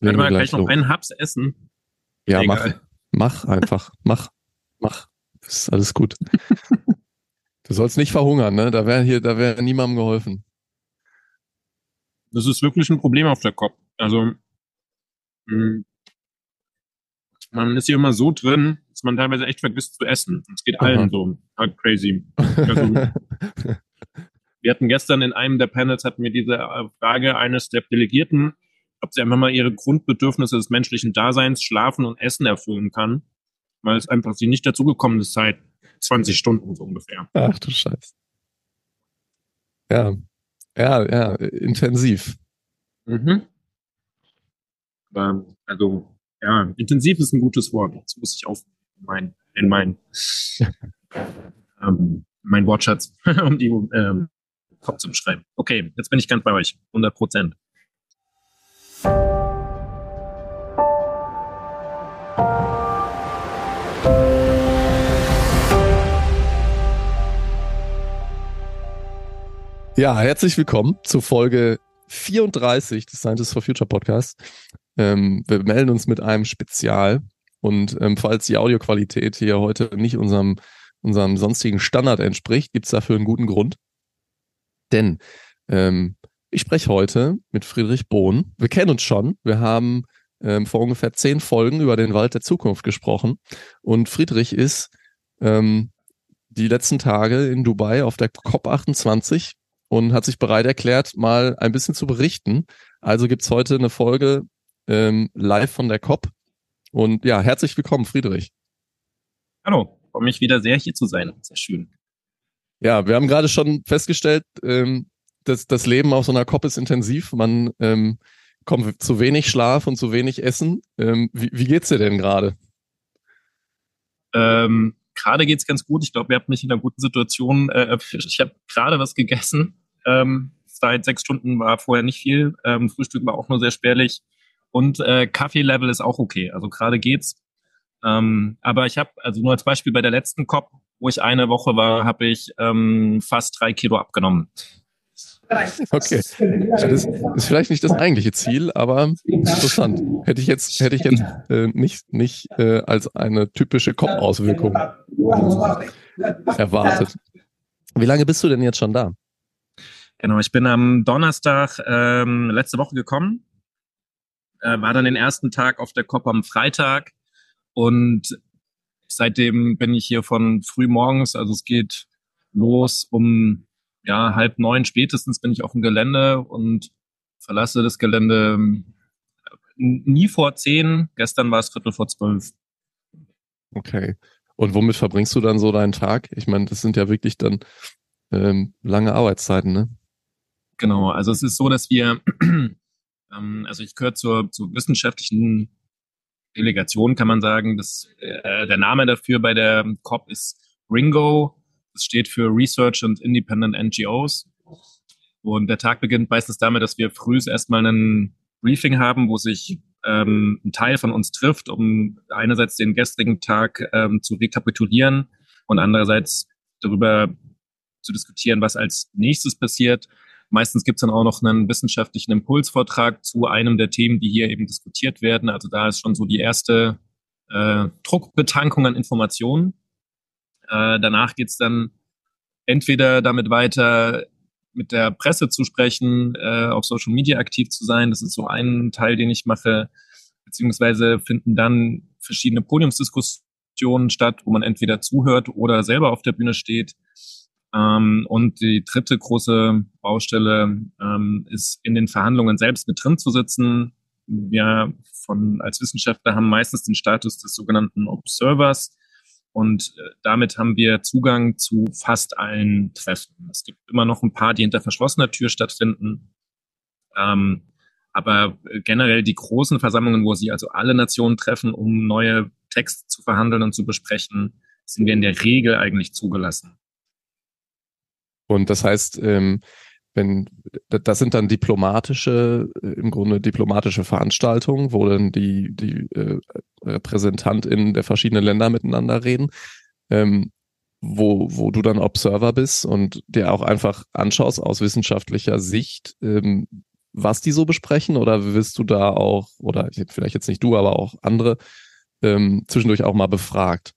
Warte mal gleich noch einen Haps essen. Ja, Egal. mach, mach einfach, mach, mach. Das ist alles gut. du sollst nicht verhungern, ne? Da wäre hier, da wäre niemandem geholfen. Das ist wirklich ein Problem auf der Kopf. Also, mh, hm, man ist hier immer so drin, dass man teilweise echt vergisst zu essen. Es geht allen Aha. so. Halt crazy. Also, wir hatten gestern in einem der Panels hatten wir diese Frage eines der Delegierten, ob sie einfach mal ihre Grundbedürfnisse des menschlichen Daseins, Schlafen und Essen erfüllen kann, weil es einfach sie nicht dazugekommen ist seit 20 Stunden so ungefähr. Ach du Scheiß. Ja, ja, ja, intensiv. Mhm. Aber, also, ja, intensiv ist ein gutes Wort. Das muss ich auch mein, in mein, ähm, mein Wortschatz, um die ähm, Kopf zu beschreiben. Okay, jetzt bin ich ganz bei euch. 100 Prozent. Ja, herzlich willkommen zu Folge 34 des Scientists for Future Podcast. Ähm, wir melden uns mit einem Spezial und ähm, falls die Audioqualität hier heute nicht unserem, unserem sonstigen Standard entspricht, gibt es dafür einen guten Grund. Denn ähm, ich spreche heute mit Friedrich Bohn. Wir kennen uns schon. Wir haben ähm, vor ungefähr zehn Folgen über den Wald der Zukunft gesprochen. Und Friedrich ist ähm, die letzten Tage in Dubai auf der COP28 und hat sich bereit erklärt, mal ein bisschen zu berichten. Also gibt's heute eine Folge ähm, live von der COP. Und ja, herzlich willkommen, Friedrich. Hallo, freue mich wieder sehr hier zu sein. Sehr schön. Ja, wir haben gerade schon festgestellt, ähm, dass das Leben auf so einer COP ist intensiv. Man ähm, kommt zu wenig Schlaf und zu wenig Essen. Ähm, wie, wie geht's dir denn gerade? Ähm, gerade geht's ganz gut. Ich glaube, ihr habt mich in einer guten Situation. Äh, ich habe gerade was gegessen ähm, seit sechs Stunden war vorher nicht viel. Ähm, Frühstück war auch nur sehr spärlich. Und äh, Kaffee-Level ist auch okay. Also gerade geht's. Ähm, aber ich habe, also nur als Beispiel bei der letzten COP, wo ich eine Woche war, habe ich ähm, fast drei Kilo abgenommen. Okay. Das ist vielleicht nicht das eigentliche Ziel, aber interessant. Hätte ich jetzt, hätte ich jetzt äh, nicht, nicht äh, als eine typische COP-Auswirkung erwartet. Wie lange bist du denn jetzt schon da? Genau, ich bin am Donnerstag ähm, letzte Woche gekommen, äh, war dann den ersten Tag auf der COP am Freitag und seitdem bin ich hier von früh morgens, also es geht los um ja halb neun spätestens bin ich auf dem Gelände und verlasse das Gelände ähm, nie vor zehn. Gestern war es Viertel vor zwölf. Okay. Und womit verbringst du dann so deinen Tag? Ich meine, das sind ja wirklich dann ähm, lange Arbeitszeiten, ne? Genau, also es ist so, dass wir, ähm, also ich gehöre zur, zur wissenschaftlichen Delegation, kann man sagen. Das, äh, der Name dafür bei der COP ist Ringo. Das steht für Research and Independent NGOs. Und der Tag beginnt meistens damit, dass wir früh erstmal ein Briefing haben, wo sich ähm, ein Teil von uns trifft, um einerseits den gestrigen Tag ähm, zu rekapitulieren und andererseits darüber zu diskutieren, was als nächstes passiert. Meistens gibt es dann auch noch einen wissenschaftlichen Impulsvortrag zu einem der Themen, die hier eben diskutiert werden. Also da ist schon so die erste äh, Druckbetankung an Informationen. Äh, danach geht's dann entweder damit weiter, mit der Presse zu sprechen, äh, auf Social Media aktiv zu sein. Das ist so ein Teil, den ich mache. Beziehungsweise finden dann verschiedene Podiumsdiskussionen statt, wo man entweder zuhört oder selber auf der Bühne steht. Ähm, und die dritte große Baustelle ähm, ist in den Verhandlungen selbst mit drin zu sitzen. Wir von, als Wissenschaftler haben meistens den Status des sogenannten Observers. Und äh, damit haben wir Zugang zu fast allen Treffen. Es gibt immer noch ein paar, die hinter verschlossener Tür stattfinden. Ähm, aber äh, generell die großen Versammlungen, wo sie also alle Nationen treffen, um neue Texte zu verhandeln und zu besprechen, sind wir in der Regel eigentlich zugelassen. Und das heißt, ähm, wenn das sind dann diplomatische, äh, im Grunde diplomatische Veranstaltungen, wo dann die, die äh, RepräsentantInnen der verschiedenen Länder miteinander reden, ähm, wo, wo du dann Observer bist und dir auch einfach anschaust aus wissenschaftlicher Sicht, ähm, was die so besprechen? Oder wirst du da auch, oder vielleicht jetzt nicht du, aber auch andere, ähm, zwischendurch auch mal befragt?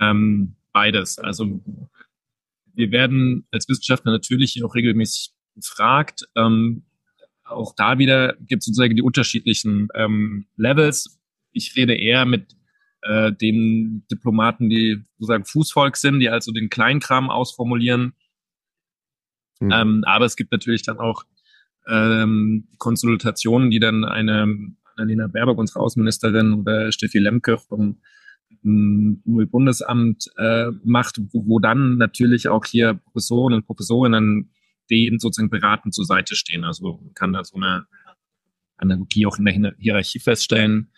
Ähm, beides. Also wir werden als Wissenschaftler natürlich auch regelmäßig gefragt. Ähm, auch da wieder gibt es sozusagen die unterschiedlichen ähm, Levels. Ich rede eher mit äh, den Diplomaten, die sozusagen Fußvolk sind, die also den Kleinkram ausformulieren. Mhm. Ähm, aber es gibt natürlich dann auch ähm, Konsultationen, die dann eine Annalena Baerbock, unsere Außenministerin, oder Steffi Lemke vom Bundesamt äh, macht, wo, wo dann natürlich auch hier Professoren und Professorinnen denen sozusagen beratend zur Seite stehen. Also man kann da so eine Analogie auch in der Hierarchie feststellen.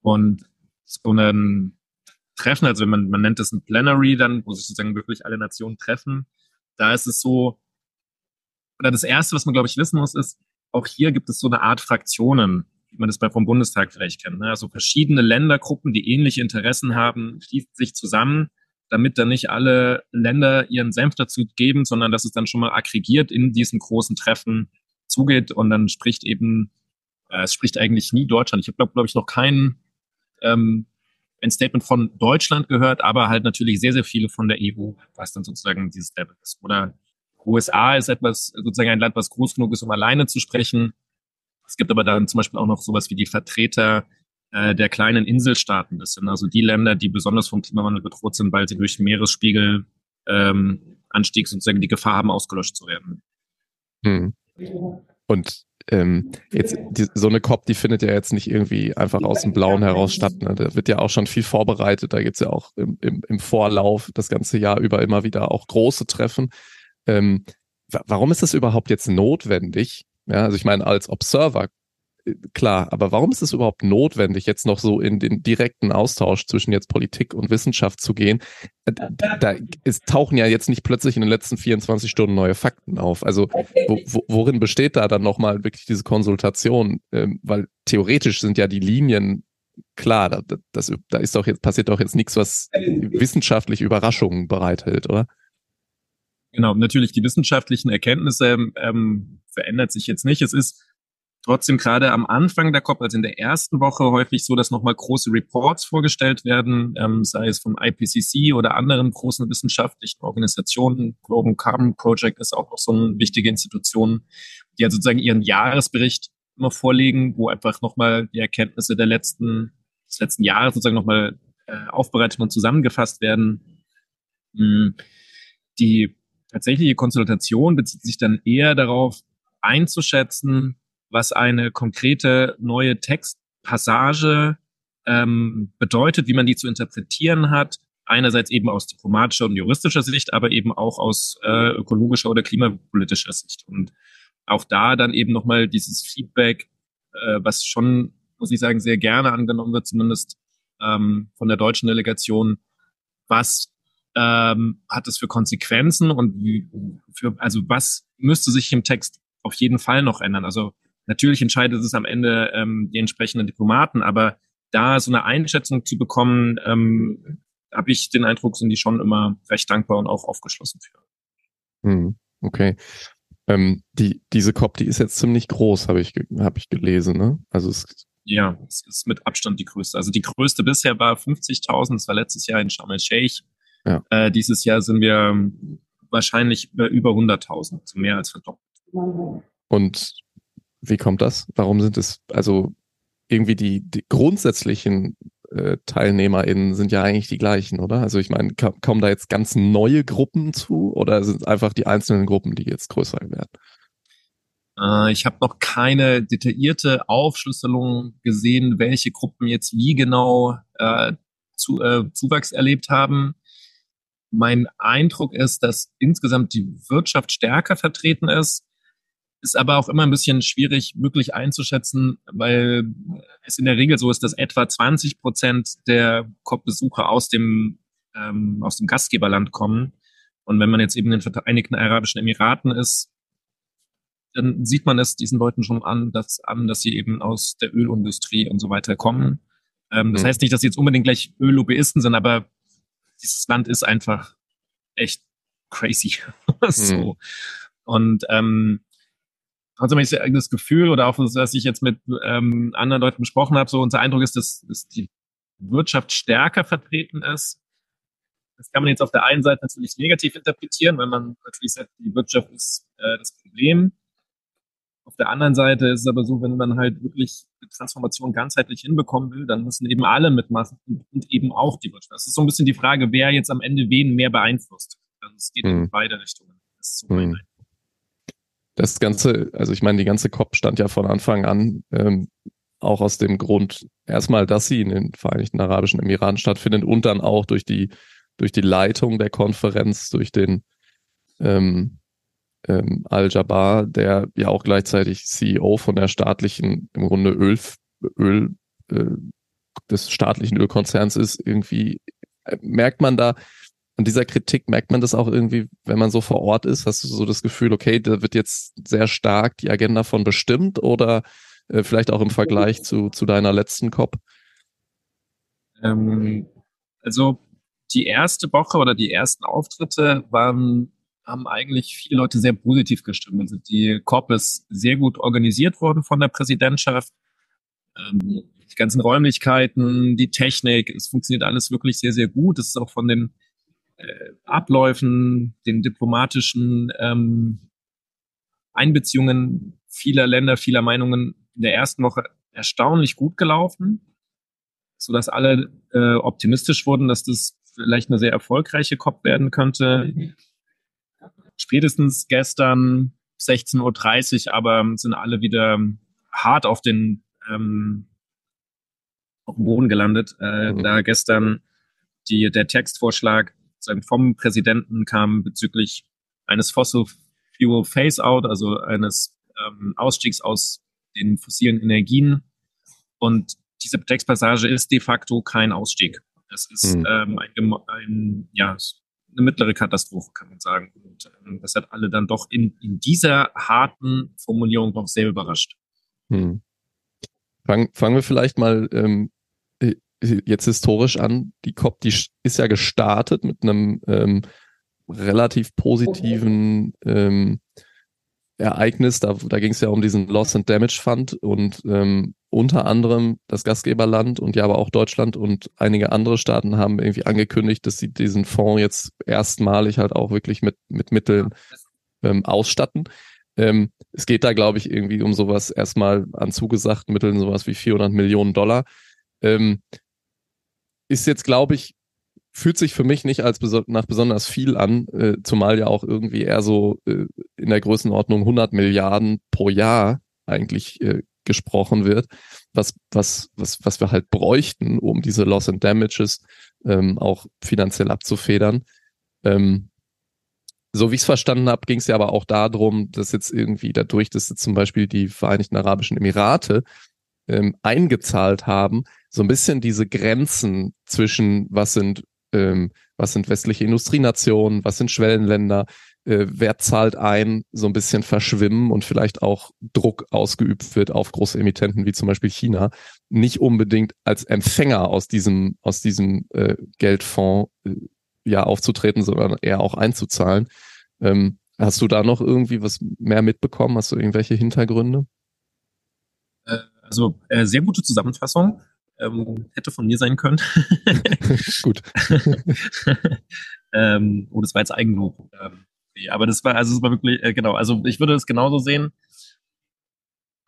Und so ein Treffen, also wenn man, man nennt das ein Plenary dann, wo sich sozusagen wirklich alle Nationen treffen, da ist es so, oder das Erste, was man, glaube ich, wissen muss, ist, auch hier gibt es so eine Art Fraktionen, man das bei vom Bundestag vielleicht kennt. Ne? Also verschiedene Ländergruppen, die ähnliche Interessen haben, schließen sich zusammen, damit dann nicht alle Länder ihren Senf dazu geben, sondern dass es dann schon mal aggregiert in diesen großen Treffen zugeht und dann spricht eben, äh, es spricht eigentlich nie Deutschland. Ich habe, glaube glaub ich, noch keinen ähm, ein Statement von Deutschland gehört, aber halt natürlich sehr, sehr viele von der EU, was dann sozusagen dieses Level ist. Oder USA ist etwas, sozusagen ein Land, was groß genug ist, um alleine zu sprechen. Es gibt aber dann zum Beispiel auch noch sowas wie die Vertreter äh, der kleinen Inselstaaten. Das sind also die Länder, die besonders vom Klimawandel bedroht sind, weil sie durch Meeresspiegel ähm, sozusagen die Gefahr haben, ausgelöscht zu werden. Hm. Und ähm, jetzt die, so eine COP, die findet ja jetzt nicht irgendwie einfach aus dem Blauen heraus statt. Ne? Da wird ja auch schon viel vorbereitet. Da gibt's ja auch im, im, im Vorlauf das ganze Jahr über immer wieder auch große Treffen. Ähm, warum ist das überhaupt jetzt notwendig? Ja, also ich meine, als Observer klar, aber warum ist es überhaupt notwendig, jetzt noch so in den direkten Austausch zwischen jetzt Politik und Wissenschaft zu gehen? Äh, da es tauchen ja jetzt nicht plötzlich in den letzten 24 Stunden neue Fakten auf. Also wo, wo, worin besteht da dann nochmal wirklich diese Konsultation? Ähm, weil theoretisch sind ja die Linien klar, da, das, da ist doch jetzt, passiert doch jetzt nichts, was wissenschaftlich Überraschungen bereithält, oder? Genau, natürlich die wissenschaftlichen Erkenntnisse ähm, verändert sich jetzt nicht. Es ist trotzdem gerade am Anfang der COP, also in der ersten Woche, häufig so, dass nochmal große Reports vorgestellt werden, ähm, sei es vom IPCC oder anderen großen wissenschaftlichen Organisationen. Global Carbon Project ist auch noch so eine wichtige Institution, die halt sozusagen ihren Jahresbericht immer vorlegen, wo einfach nochmal die Erkenntnisse der letzten, des letzten Jahres sozusagen nochmal äh, aufbereitet und zusammengefasst werden. Hm. Die tatsächliche Konsultation bezieht sich dann eher darauf, einzuschätzen, was eine konkrete neue Textpassage ähm, bedeutet, wie man die zu interpretieren hat. Einerseits eben aus diplomatischer und juristischer Sicht, aber eben auch aus äh, ökologischer oder klimapolitischer Sicht. Und auch da dann eben nochmal dieses Feedback, äh, was schon, muss ich sagen, sehr gerne angenommen wird, zumindest ähm, von der deutschen Delegation. Was ähm, hat es für Konsequenzen und wie, für, also was müsste sich im Text auf jeden Fall noch ändern? Also Natürlich entscheidet es am Ende ähm, die entsprechenden Diplomaten, aber da so eine Einschätzung zu bekommen, ähm, habe ich den Eindruck, sind die schon immer recht dankbar und auch aufgeschlossen für. Hm, okay. Ähm, die, diese COP, die ist jetzt ziemlich groß, habe ich, hab ich gelesen, ne? Also es ja, es ist mit Abstand die größte. Also die größte bisher war 50.000, das war letztes Jahr in Sharm el-Sheikh. Ja. Äh, dieses Jahr sind wir wahrscheinlich über 100.000, also mehr als verdoppelt. Und wie kommt das? Warum sind es, also irgendwie die, die grundsätzlichen äh, TeilnehmerInnen sind ja eigentlich die gleichen, oder? Also ich meine, kommen da jetzt ganz neue Gruppen zu oder sind es einfach die einzelnen Gruppen, die jetzt größer werden? Äh, ich habe noch keine detaillierte Aufschlüsselung gesehen, welche Gruppen jetzt wie genau äh, zu, äh, Zuwachs erlebt haben. Mein Eindruck ist, dass insgesamt die Wirtschaft stärker vertreten ist ist aber auch immer ein bisschen schwierig wirklich einzuschätzen, weil es in der Regel so ist, dass etwa 20 Prozent der COP-Besucher aus dem, ähm, aus dem Gastgeberland kommen. Und wenn man jetzt eben in den Vereinigten Arabischen Emiraten ist, dann sieht man es diesen Leuten schon an, dass, an, dass sie eben aus der Ölindustrie und so weiter kommen. Ähm, das mhm. heißt nicht, dass sie jetzt unbedingt gleich Öllobbyisten sind, aber dieses Land ist einfach echt crazy. so. Mhm. Und ähm, trotzdem habe ich das Gefühl oder auch, was ich jetzt mit ähm, anderen Leuten besprochen habe, so unser Eindruck ist, dass, dass die Wirtschaft stärker vertreten ist. Das kann man jetzt auf der einen Seite natürlich negativ interpretieren, weil man natürlich sagt, die Wirtschaft ist äh, das Problem. Auf der anderen Seite ist es aber so, wenn man halt wirklich die Transformation ganzheitlich hinbekommen will, dann müssen eben alle mitmachen und eben auch die Wirtschaft. Das ist so ein bisschen die Frage, wer jetzt am Ende wen mehr beeinflusst. Also es geht mhm. in beide Richtungen. Das ist so mhm. Das Ganze, also ich meine, die ganze COP stand ja von Anfang an ähm, auch aus dem Grund, erstmal, dass sie in den Vereinigten Arabischen Emiraten stattfindet und dann auch durch die, durch die Leitung der Konferenz, durch den ähm, ähm, Al-Jabbar, der ja auch gleichzeitig CEO von der staatlichen, im Grunde Öl, Öl äh, des staatlichen Ölkonzerns ist, irgendwie äh, merkt man da, an dieser Kritik merkt man das auch irgendwie, wenn man so vor Ort ist, hast du so das Gefühl, okay, da wird jetzt sehr stark die Agenda von bestimmt oder äh, vielleicht auch im Vergleich zu, zu deiner letzten COP? Ähm, also die erste Woche oder die ersten Auftritte waren haben eigentlich viele Leute sehr positiv gestimmt. Also die COP ist sehr gut organisiert worden von der Präsidentschaft. Ähm, die ganzen Räumlichkeiten, die Technik, es funktioniert alles wirklich sehr, sehr gut. Es ist auch von den äh, Abläufen, den diplomatischen ähm, Einbeziehungen vieler Länder, vieler Meinungen in der ersten Woche erstaunlich gut gelaufen, so dass alle äh, optimistisch wurden, dass das vielleicht eine sehr erfolgreiche COP werden könnte spätestens gestern 16.30 Uhr, aber sind alle wieder hart auf den ähm, auf dem Boden gelandet. Äh, mhm. Da gestern die, der Textvorschlag vom Präsidenten kam bezüglich eines Fossil Fuel Phase-out, also eines ähm, Ausstiegs aus den fossilen Energien. Und diese Textpassage ist de facto kein Ausstieg. Es ist mhm. ähm, ein, ein, ja, eine mittlere Katastrophe, kann man sagen. Und ähm, das hat alle dann doch in, in dieser harten Formulierung doch sehr überrascht. Hm. Fangen, fangen wir vielleicht mal ähm, jetzt historisch an. Die COP, die ist ja gestartet mit einem ähm, relativ positiven ähm, Ereignis. Da, da ging es ja um diesen Loss and Damage Fund und ähm, unter anderem das Gastgeberland und ja aber auch Deutschland und einige andere Staaten haben irgendwie angekündigt, dass sie diesen Fonds jetzt erstmalig halt auch wirklich mit, mit Mitteln ähm, ausstatten. Ähm, es geht da, glaube ich, irgendwie um sowas erstmal an zugesagten Mitteln, sowas wie 400 Millionen Dollar. Ähm, ist jetzt, glaube ich, fühlt sich für mich nicht als beso nach besonders viel an, äh, zumal ja auch irgendwie eher so äh, in der Größenordnung 100 Milliarden pro Jahr eigentlich äh, gesprochen wird, was, was, was, was wir halt bräuchten, um diese Loss and Damages ähm, auch finanziell abzufedern. Ähm, so wie ich es verstanden habe, ging es ja aber auch darum, dass jetzt irgendwie dadurch, dass jetzt zum Beispiel die Vereinigten Arabischen Emirate ähm, eingezahlt haben, so ein bisschen diese Grenzen zwischen was sind ähm, was sind westliche Industrienationen, was sind Schwellenländer, äh, wer zahlt ein, so ein bisschen verschwimmen und vielleicht auch Druck ausgeübt wird auf große Emittenten wie zum Beispiel China, nicht unbedingt als Empfänger aus diesem, aus diesem äh, Geldfonds äh, ja aufzutreten, sondern eher auch einzuzahlen. Ähm, hast du da noch irgendwie was mehr mitbekommen? Hast du irgendwelche Hintergründe? Äh, also äh, sehr gute Zusammenfassung ähm, hätte von mir sein können. Gut. ähm, oh, das war jetzt Eigenlob. Ähm, okay, aber das war, also es war wirklich, äh, genau, also ich würde es genauso sehen.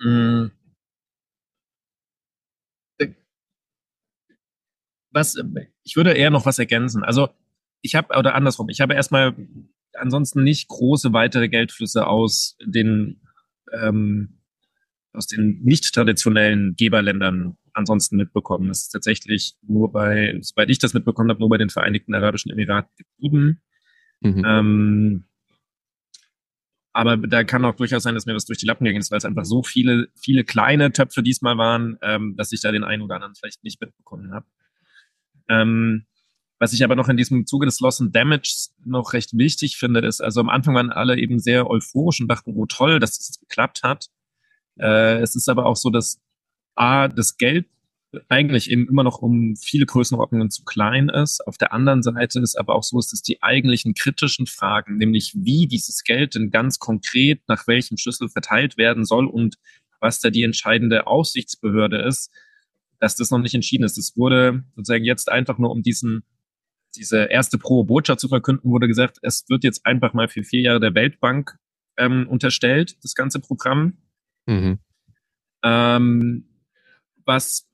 Hm. Was, ich würde eher noch was ergänzen. Also ich habe, oder andersrum, ich habe erstmal ansonsten nicht große weitere Geldflüsse aus den ähm, aus den nicht traditionellen Geberländern ansonsten mitbekommen. Das ist tatsächlich nur bei, soweit ich das mitbekommen habe, nur bei den Vereinigten Arabischen Emiraten geblieben. Mhm. Ähm, aber da kann auch durchaus sein, dass mir das durch die Lappen gegangen ist, weil es einfach so viele, viele kleine Töpfe diesmal waren, ähm, dass ich da den einen oder anderen vielleicht nicht mitbekommen habe. Ähm, was ich aber noch in diesem Zuge des Loss and Damage noch recht wichtig finde, ist, also am Anfang waren alle eben sehr euphorisch und dachten, oh toll, dass das geklappt hat. Äh, es ist aber auch so, dass A, das Geld eigentlich eben immer noch um viele Größenordnungen zu klein ist. Auf der anderen Seite ist aber auch so, dass die eigentlichen kritischen Fragen, nämlich wie dieses Geld denn ganz konkret nach welchem Schlüssel verteilt werden soll und was da die entscheidende Aufsichtsbehörde ist, dass das noch nicht entschieden ist. Es wurde sozusagen jetzt einfach nur um diesen diese erste Pro-Botschaft zu verkünden, wurde gesagt, es wird jetzt einfach mal für vier Jahre der Weltbank ähm, unterstellt, das ganze Programm. Mhm. Ähm, was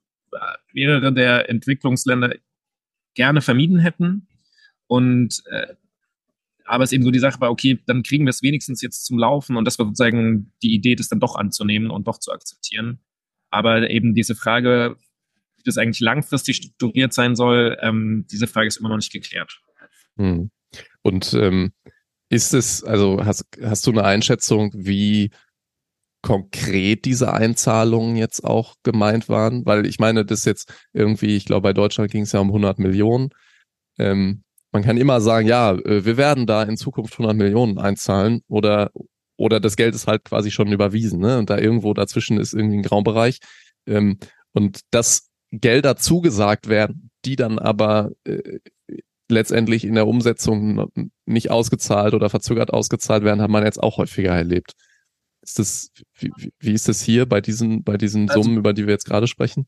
mehrere der Entwicklungsländer gerne vermieden hätten. Und äh, aber es eben so die Sache war, okay, dann kriegen wir es wenigstens jetzt zum Laufen und das war sozusagen die Idee, das dann doch anzunehmen und doch zu akzeptieren. Aber eben diese Frage, wie das eigentlich langfristig strukturiert sein soll, ähm, diese Frage ist immer noch nicht geklärt. Hm. Und ähm, ist es, also hast, hast du eine Einschätzung, wie konkret diese Einzahlungen jetzt auch gemeint waren? Weil ich meine, das jetzt irgendwie, ich glaube, bei Deutschland ging es ja um 100 Millionen. Ähm, man kann immer sagen, ja, äh, wir werden da in Zukunft 100 Millionen einzahlen oder oder das Geld ist halt quasi schon überwiesen, ne? Und da irgendwo dazwischen ist irgendwie ein Graubereich. Ähm, und dass Gelder zugesagt werden, die dann aber äh, letztendlich in der Umsetzung nicht ausgezahlt oder verzögert ausgezahlt werden, hat man jetzt auch häufiger erlebt. Ist das, wie, wie ist das hier bei diesen, bei diesen also, Summen, über die wir jetzt gerade sprechen?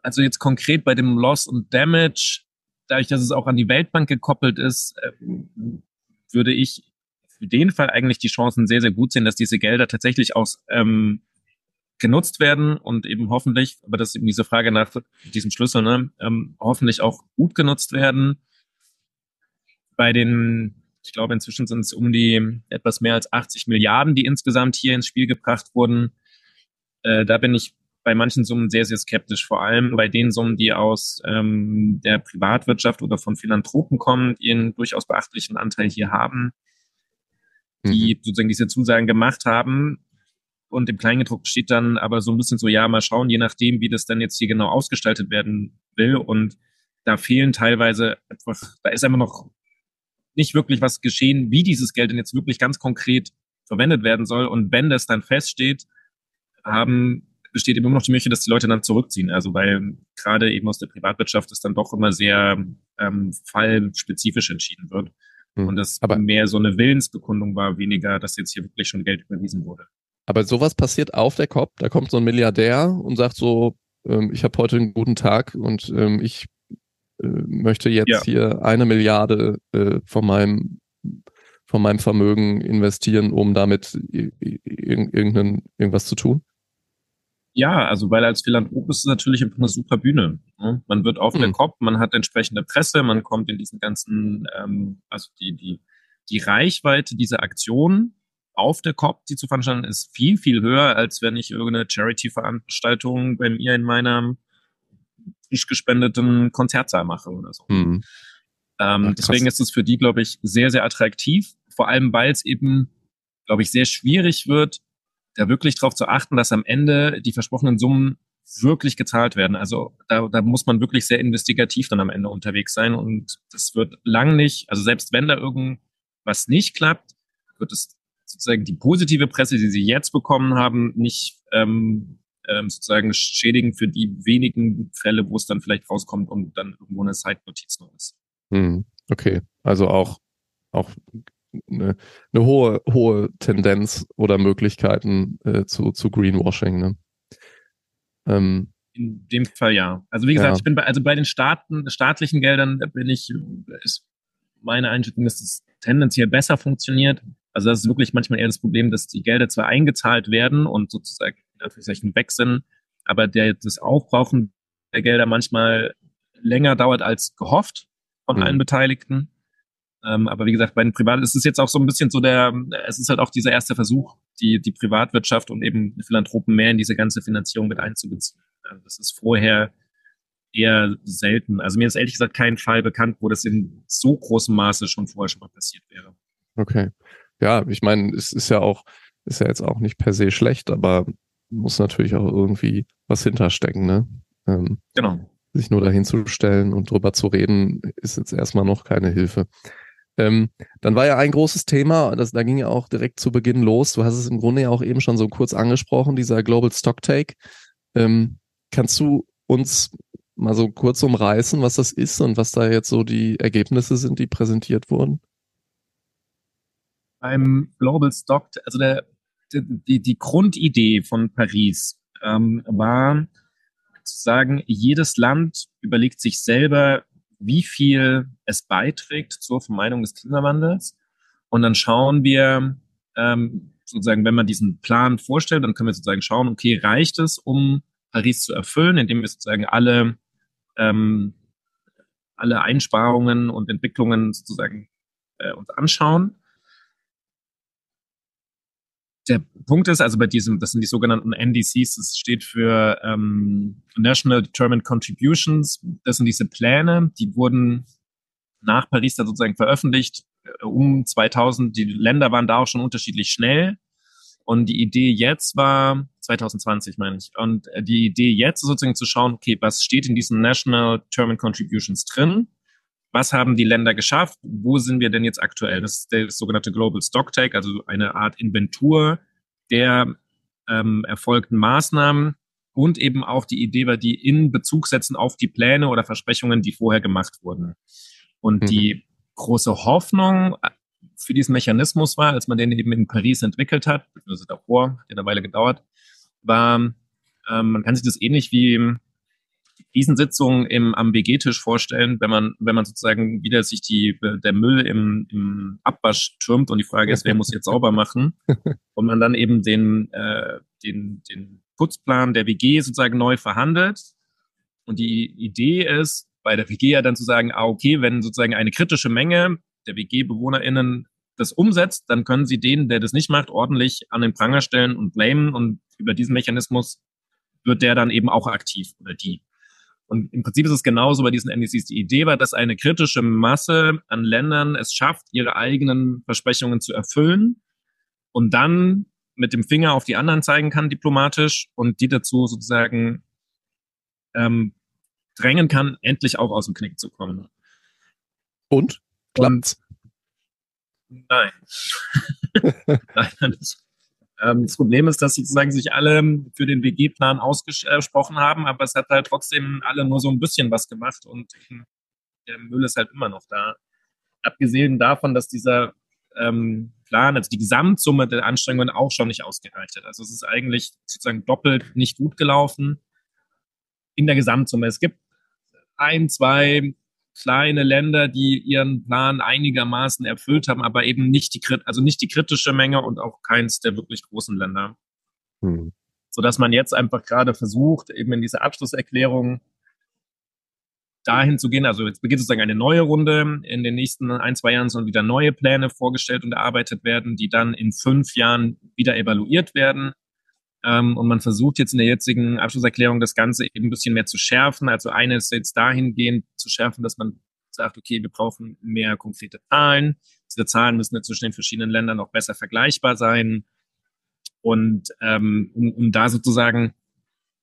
Also jetzt konkret bei dem Loss und Damage, dadurch, dass es auch an die Weltbank gekoppelt ist, ähm, würde ich für den Fall eigentlich die Chancen sehr, sehr gut sehen, dass diese Gelder tatsächlich auch ähm, genutzt werden und eben hoffentlich, aber das ist eben diese Frage nach diesem Schlüssel, ne, ähm, hoffentlich auch gut genutzt werden. Bei den ich glaube, inzwischen sind es um die etwas mehr als 80 Milliarden, die insgesamt hier ins Spiel gebracht wurden. Äh, da bin ich bei manchen Summen sehr, sehr skeptisch, vor allem bei den Summen, die aus ähm, der Privatwirtschaft oder von Philanthropen kommen, die einen durchaus beachtlichen Anteil hier haben, die mhm. sozusagen diese Zusagen gemacht haben. Und im Kleingedruck steht dann aber so ein bisschen so, ja, mal schauen, je nachdem, wie das dann jetzt hier genau ausgestaltet werden will. Und da fehlen teilweise einfach, da ist einfach noch nicht wirklich was geschehen, wie dieses Geld denn jetzt wirklich ganz konkret verwendet werden soll. Und wenn das dann feststeht, haben, besteht immer noch die Möglichkeit, dass die Leute dann zurückziehen. Also weil gerade eben aus der Privatwirtschaft es dann doch immer sehr ähm, fallspezifisch entschieden wird. Hm. Und das aber mehr so eine Willensbekundung war, weniger, dass jetzt hier wirklich schon Geld überwiesen wurde. Aber sowas passiert auf der COP. Da kommt so ein Milliardär und sagt so, ähm, ich habe heute einen guten Tag und ähm, ich möchte jetzt ja. hier eine Milliarde äh, von meinem von meinem Vermögen investieren, um damit irgendein, irgendwas zu tun? Ja, also weil als Philanthrop ist es natürlich eine super Bühne. Ne? Man wird auf mhm. der Kopf, man hat entsprechende Presse, man kommt in diesen ganzen, ähm, also die, die, die Reichweite dieser Aktion auf der COP, die zu veranstalten, ist viel, viel höher, als wenn ich irgendeine Charity-Veranstaltung bei mir in meiner frisch gespendeten Konzertsaal mache oder so. Mhm. Ähm, Ach, deswegen ist es für die, glaube ich, sehr, sehr attraktiv. Vor allem, weil es eben, glaube ich, sehr schwierig wird, da wirklich darauf zu achten, dass am Ende die versprochenen Summen wirklich gezahlt werden. Also da, da muss man wirklich sehr investigativ dann am Ende unterwegs sein und das wird lang nicht, also selbst wenn da irgendwas nicht klappt, wird es sozusagen die positive Presse, die sie jetzt bekommen haben, nicht ähm, ähm, sozusagen schädigen für die wenigen Fälle, wo es dann vielleicht rauskommt und dann irgendwo eine Zeitnotiz noch ist. Hm, okay, also auch, auch eine, eine hohe, hohe Tendenz oder Möglichkeiten äh, zu, zu Greenwashing. Ne? Ähm, in dem Fall ja. Also wie gesagt, ja. ich bin bei, also bei den Staaten, staatlichen Geldern bin ich, ist meine Einschätzung, dass es tendenziell besser funktioniert. Also das ist wirklich manchmal eher das Problem, dass die Gelder zwar eingezahlt werden und sozusagen Anführungszeichen weg sind, aber der, das Aufbrauchen der Gelder manchmal länger dauert als gehofft von mhm. allen Beteiligten. Ähm, aber wie gesagt, bei den Privaten ist es jetzt auch so ein bisschen so der, es ist halt auch dieser erste Versuch, die, die Privatwirtschaft und eben Philanthropen mehr in diese ganze Finanzierung mit einzubeziehen. Also das ist vorher eher selten. Also mir ist ehrlich gesagt kein Fall bekannt, wo das in so großem Maße schon vorher schon mal passiert wäre. Okay. Ja, ich meine, es ist ja auch, ist ja jetzt auch nicht per se schlecht, aber muss natürlich auch irgendwie was hinterstecken, ne? Ähm, genau. Sich nur dahin zu stellen und drüber zu reden, ist jetzt erstmal noch keine Hilfe. Ähm, dann war ja ein großes Thema, das, da ging ja auch direkt zu Beginn los. Du hast es im Grunde ja auch eben schon so kurz angesprochen, dieser Global Stock Take. Ähm, kannst du uns mal so kurz umreißen, was das ist und was da jetzt so die Ergebnisse sind, die präsentiert wurden? Beim Global Stock, also der, die, die Grundidee von Paris ähm, war zu sagen, jedes Land überlegt sich selber, wie viel es beiträgt zur Vermeidung des Klimawandels. Und dann schauen wir, ähm, sozusagen, wenn man diesen Plan vorstellt, dann können wir sozusagen schauen, okay, reicht es, um Paris zu erfüllen, indem wir sozusagen alle, ähm, alle Einsparungen und Entwicklungen sozusagen äh, uns anschauen. Der Punkt ist also bei diesem, das sind die sogenannten NDCs, das steht für ähm, National Determined Contributions. Das sind diese Pläne, die wurden nach Paris dann sozusagen veröffentlicht äh, um 2000. Die Länder waren da auch schon unterschiedlich schnell. Und die Idee jetzt war, 2020 meine ich, und äh, die Idee jetzt sozusagen zu schauen, okay, was steht in diesen National Term and Contributions drin? Was haben die Länder geschafft? Wo sind wir denn jetzt aktuell? Das ist der sogenannte Global Stocktake, also eine Art Inventur der ähm, erfolgten Maßnahmen und eben auch die Idee war, die in Bezug setzen auf die Pläne oder Versprechungen, die vorher gemacht wurden. Und mhm. die große Hoffnung für diesen Mechanismus war, als man den eben in Paris entwickelt hat, also davor, hat ja eine Weile gedauert, war, ähm, man kann sich das ähnlich wie Krisensitzung im, am WG-Tisch vorstellen, wenn man, wenn man sozusagen wieder sich die, der Müll im, im Abwasch türmt und die Frage ist, wer muss jetzt sauber machen? Und man dann eben den, äh, den, den Putzplan der WG sozusagen neu verhandelt. Und die Idee ist, bei der WG ja dann zu sagen, ah, okay, wenn sozusagen eine kritische Menge der WG-BewohnerInnen das umsetzt, dann können sie den, der das nicht macht, ordentlich an den Pranger stellen und blamen und über diesen Mechanismus wird der dann eben auch aktiv oder die. Und im Prinzip ist es genauso bei diesen NDCs. Die Idee war, dass eine kritische Masse an Ländern es schafft, ihre eigenen Versprechungen zu erfüllen und dann mit dem Finger auf die anderen zeigen kann, diplomatisch, und die dazu sozusagen ähm, drängen kann, endlich auch aus dem Knick zu kommen. Und? Klappt's? Nein. Leider nicht. Ähm, das Problem ist, dass sozusagen sich alle für den WG-Plan ausgesprochen haben, aber es hat halt trotzdem alle nur so ein bisschen was gemacht und der Müll ist halt immer noch da. Abgesehen davon, dass dieser ähm, Plan, also die Gesamtsumme der Anstrengungen auch schon nicht ausgereicht hat. Also es ist eigentlich sozusagen doppelt nicht gut gelaufen in der Gesamtsumme. Es gibt ein, zwei kleine Länder, die ihren Plan einigermaßen erfüllt haben, aber eben nicht die, also nicht die kritische Menge und auch keins der wirklich großen Länder. Hm. So dass man jetzt einfach gerade versucht, eben in dieser Abschlusserklärung dahin zu gehen. Also jetzt beginnt sozusagen eine neue Runde. In den nächsten ein, zwei Jahren sollen wieder neue Pläne vorgestellt und erarbeitet werden, die dann in fünf Jahren wieder evaluiert werden. Ähm, und man versucht jetzt in der jetzigen Abschlusserklärung das Ganze eben ein bisschen mehr zu schärfen. Also eine ist jetzt dahingehend zu schärfen, dass man sagt, okay, wir brauchen mehr konkrete Zahlen. Diese Zahlen müssen jetzt zwischen den verschiedenen Ländern auch besser vergleichbar sein. Und ähm, um, um da sozusagen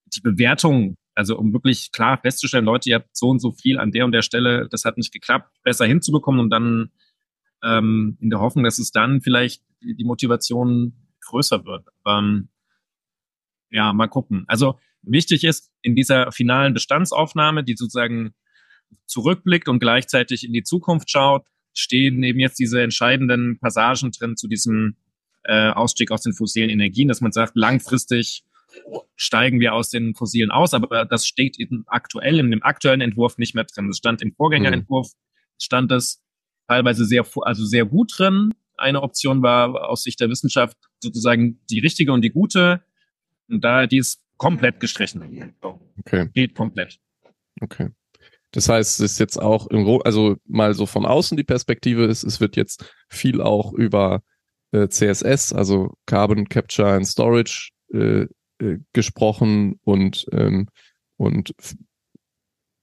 die Bewertung, also um wirklich klar festzustellen, Leute, ihr habt so und so viel an der und der Stelle, das hat nicht geklappt, besser hinzubekommen und dann ähm, in der Hoffnung, dass es dann vielleicht die Motivation größer wird. Ähm, ja, mal gucken. Also wichtig ist in dieser finalen Bestandsaufnahme, die sozusagen zurückblickt und gleichzeitig in die Zukunft schaut, stehen eben jetzt diese entscheidenden Passagen drin zu diesem äh, Ausstieg aus den fossilen Energien, dass man sagt, langfristig steigen wir aus den fossilen aus, aber das steht eben aktuell in dem aktuellen Entwurf nicht mehr drin. Das stand im Vorgängerentwurf, stand es teilweise sehr, also sehr gut drin. Eine Option war aus Sicht der Wissenschaft sozusagen die richtige und die gute. Und da, die ist komplett gestrichen. Okay. Geht komplett. Okay. Das heißt, es ist jetzt auch im also mal so von außen die Perspektive ist, es wird jetzt viel auch über äh, CSS, also Carbon Capture and Storage äh, äh, gesprochen und ähm, und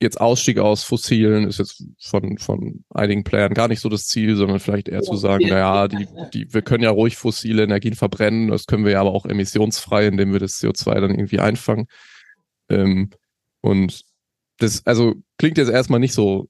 jetzt Ausstieg aus Fossilen ist jetzt von, von einigen Playern gar nicht so das Ziel, sondern vielleicht eher zu sagen, naja, die, die, wir können ja ruhig fossile Energien verbrennen, das können wir ja aber auch emissionsfrei, indem wir das CO2 dann irgendwie einfangen. Ähm, und das, also klingt jetzt erstmal nicht so,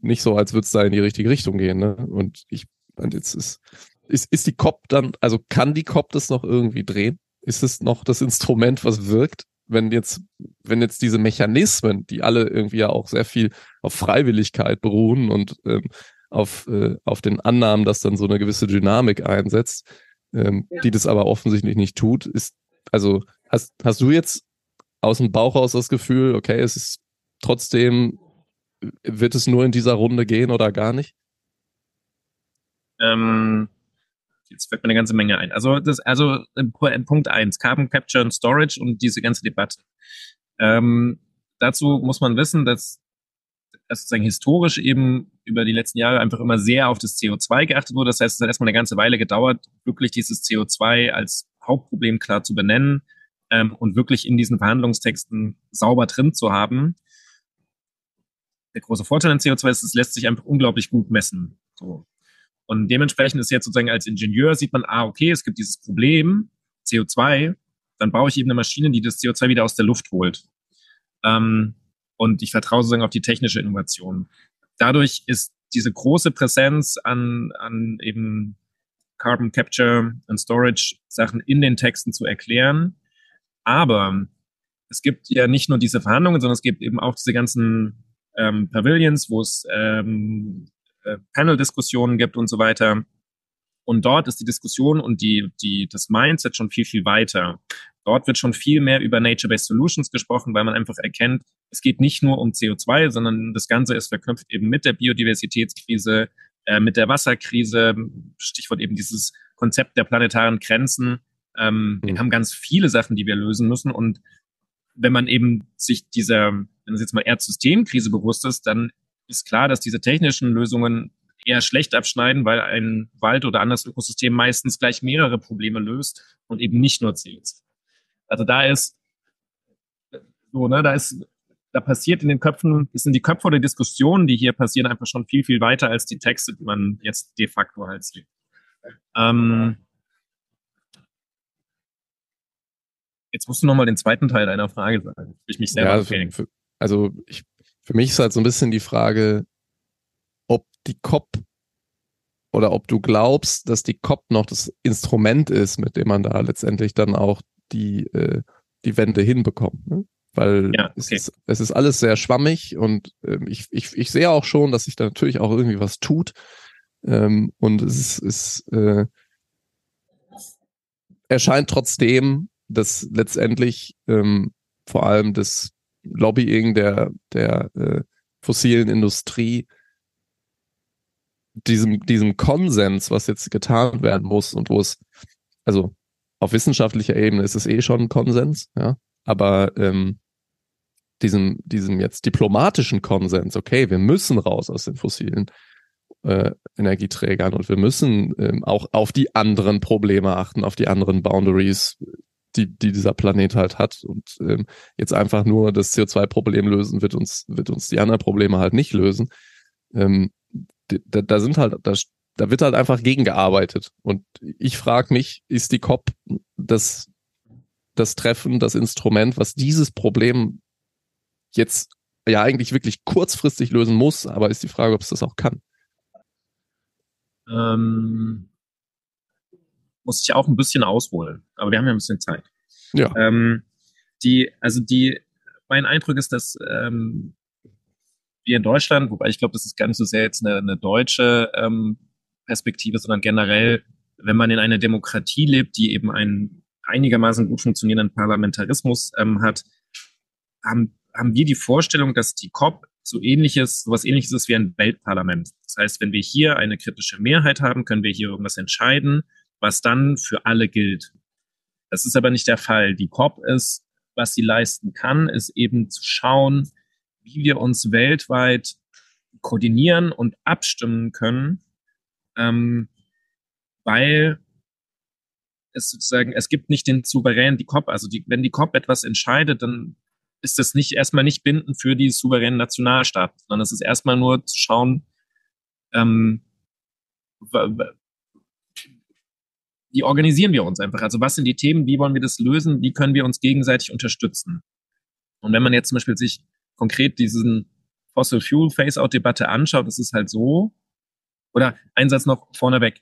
nicht so, als würde es da in die richtige Richtung gehen, ne? Und ich, und jetzt ist, ist, ist die COP dann, also kann die COP das noch irgendwie drehen? Ist es noch das Instrument, was wirkt? Wenn jetzt, wenn jetzt diese Mechanismen, die alle irgendwie ja auch sehr viel auf Freiwilligkeit beruhen und ähm, auf, äh, auf den Annahmen, dass dann so eine gewisse Dynamik einsetzt, ähm, ja. die das aber offensichtlich nicht tut, ist, also hast, hast du jetzt aus dem Bauch raus das Gefühl, okay, es ist trotzdem, wird es nur in dieser Runde gehen oder gar nicht? Ähm, jetzt fällt mir eine ganze Menge ein. Also, das, also Punkt eins, Carbon Capture and Storage und diese ganze Debatte. Ähm, dazu muss man wissen, dass, dass sozusagen historisch eben über die letzten Jahre einfach immer sehr auf das CO2 geachtet wurde. Das heißt, es hat erstmal eine ganze Weile gedauert, wirklich dieses CO2 als Hauptproblem klar zu benennen ähm, und wirklich in diesen Verhandlungstexten sauber drin zu haben. Der große Vorteil an CO2 ist, es lässt sich einfach unglaublich gut messen. So. Und dementsprechend ist jetzt sozusagen als Ingenieur sieht man, ah, okay, es gibt dieses Problem, CO2, dann baue ich eben eine Maschine, die das CO2 wieder aus der Luft holt. Ähm, und ich vertraue sozusagen auf die technische Innovation. Dadurch ist diese große Präsenz an, an eben Carbon Capture and Storage Sachen in den Texten zu erklären. Aber es gibt ja nicht nur diese Verhandlungen, sondern es gibt eben auch diese ganzen ähm, Pavilions, wo es ähm, äh, Panel-Diskussionen gibt und so weiter. Und dort ist die Diskussion und die, die, das Mindset schon viel, viel weiter. Dort wird schon viel mehr über Nature-Based Solutions gesprochen, weil man einfach erkennt, es geht nicht nur um CO2, sondern das Ganze ist verknüpft eben mit der Biodiversitätskrise, äh, mit der Wasserkrise, Stichwort eben dieses Konzept der planetaren Grenzen. Ähm, mhm. Wir haben ganz viele Sachen, die wir lösen müssen. Und wenn man eben sich dieser, wenn es jetzt mal Erdsystemkrise bewusst ist, dann ist klar, dass diese technischen Lösungen eher schlecht abschneiden, weil ein Wald oder anderes Ökosystem meistens gleich mehrere Probleme löst und eben nicht nur CO2. Also da ist so, ne, da ist, da passiert in den Köpfen, es sind die Köpfe oder Diskussionen, die hier passieren, einfach schon viel, viel weiter als die Texte, die man jetzt de facto halt sieht. Ähm, jetzt musst du nochmal den zweiten Teil deiner Frage sagen. Ich mich selber ja, für, also ich für mich ist halt so ein bisschen die Frage, ob die COP oder ob du glaubst, dass die COP noch das Instrument ist, mit dem man da letztendlich dann auch die, äh, die Wende hinbekommt. Ne? Weil ja, okay. es, ist, es ist alles sehr schwammig und ähm, ich, ich, ich sehe auch schon, dass sich da natürlich auch irgendwie was tut. Ähm, und es ist, ist äh, erscheint trotzdem, dass letztendlich ähm, vor allem das Lobbying der, der äh, fossilen Industrie diesem, diesem Konsens, was jetzt getan werden muss und wo es, also auf wissenschaftlicher Ebene ist es eh schon ein Konsens, ja, aber ähm, diesem, diesem jetzt diplomatischen Konsens, okay, wir müssen raus aus den fossilen äh, Energieträgern und wir müssen ähm, auch auf die anderen Probleme achten, auf die anderen Boundaries, die, die dieser Planet halt hat. Und ähm, jetzt einfach nur das CO2-Problem lösen, wird uns, wird uns die anderen Probleme halt nicht lösen. Ähm, da, da sind halt, da, da wird halt einfach gegengearbeitet. Und ich frage mich, ist die COP das, das Treffen, das Instrument, was dieses Problem jetzt ja eigentlich wirklich kurzfristig lösen muss, aber ist die Frage, ob es das auch kann. Ähm, muss ich auch ein bisschen ausholen. Aber wir haben ja ein bisschen Zeit. Ja. Ähm, die, also die, mein Eindruck ist, dass ähm, wir in Deutschland, wobei ich glaube, das ist gar nicht so sehr jetzt eine, eine deutsche ähm, Perspektive, sondern generell, wenn man in einer Demokratie lebt, die eben einen einigermaßen gut funktionierenden Parlamentarismus ähm, hat, haben, haben wir die Vorstellung, dass die COP so ähnliches, sowas ähnliches ist wie ein Weltparlament. Das heißt, wenn wir hier eine kritische Mehrheit haben, können wir hier irgendwas entscheiden was dann für alle gilt. Das ist aber nicht der Fall. Die COP ist, was sie leisten kann, ist eben zu schauen, wie wir uns weltweit koordinieren und abstimmen können, ähm, weil es sozusagen, es gibt nicht den souveränen, die COP, also die, wenn die COP etwas entscheidet, dann ist das nicht erstmal nicht bindend für die souveränen Nationalstaaten, sondern es ist erstmal nur zu schauen, ähm, wie organisieren wir uns einfach? Also was sind die Themen, wie wollen wir das lösen, wie können wir uns gegenseitig unterstützen? Und wenn man jetzt zum Beispiel sich konkret diesen Fossil Fuel Phase-Out-Debatte anschaut, ist es halt so, oder ein Satz noch vorneweg.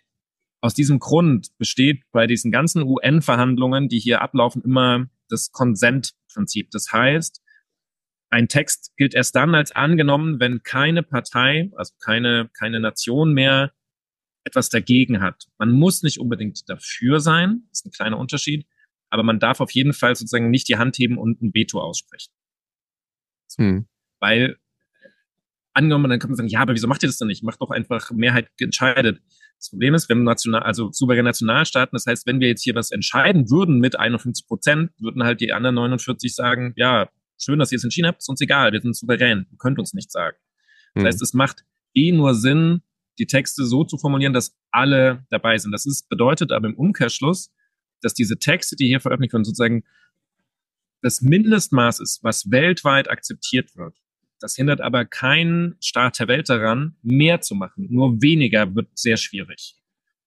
Aus diesem Grund besteht bei diesen ganzen UN-Verhandlungen, die hier ablaufen, immer das Consent Prinzip. Das heißt, ein Text gilt erst dann als angenommen, wenn keine Partei, also keine, keine Nation mehr etwas dagegen hat. Man muss nicht unbedingt dafür sein, das ist ein kleiner Unterschied, aber man darf auf jeden Fall sozusagen nicht die Hand heben und ein Veto aussprechen. Hm. Weil angenommen, dann kann man sagen, ja, aber wieso macht ihr das denn nicht? Macht doch einfach Mehrheit entscheidet. Das Problem ist, wenn national, also souveräne Nationalstaaten, das heißt, wenn wir jetzt hier was entscheiden würden mit 51 Prozent, würden halt die anderen 49 sagen, ja, schön, dass ihr es entschieden habt, ist uns egal, wir sind souverän, ihr könnt uns nicht sagen. Das hm. heißt, es macht eh nur Sinn, die Texte so zu formulieren, dass alle dabei sind. Das ist, bedeutet aber im Umkehrschluss, dass diese Texte, die hier veröffentlicht werden, sozusagen das Mindestmaß ist, was weltweit akzeptiert wird. Das hindert aber keinen Staat der Welt daran, mehr zu machen. Nur weniger wird sehr schwierig.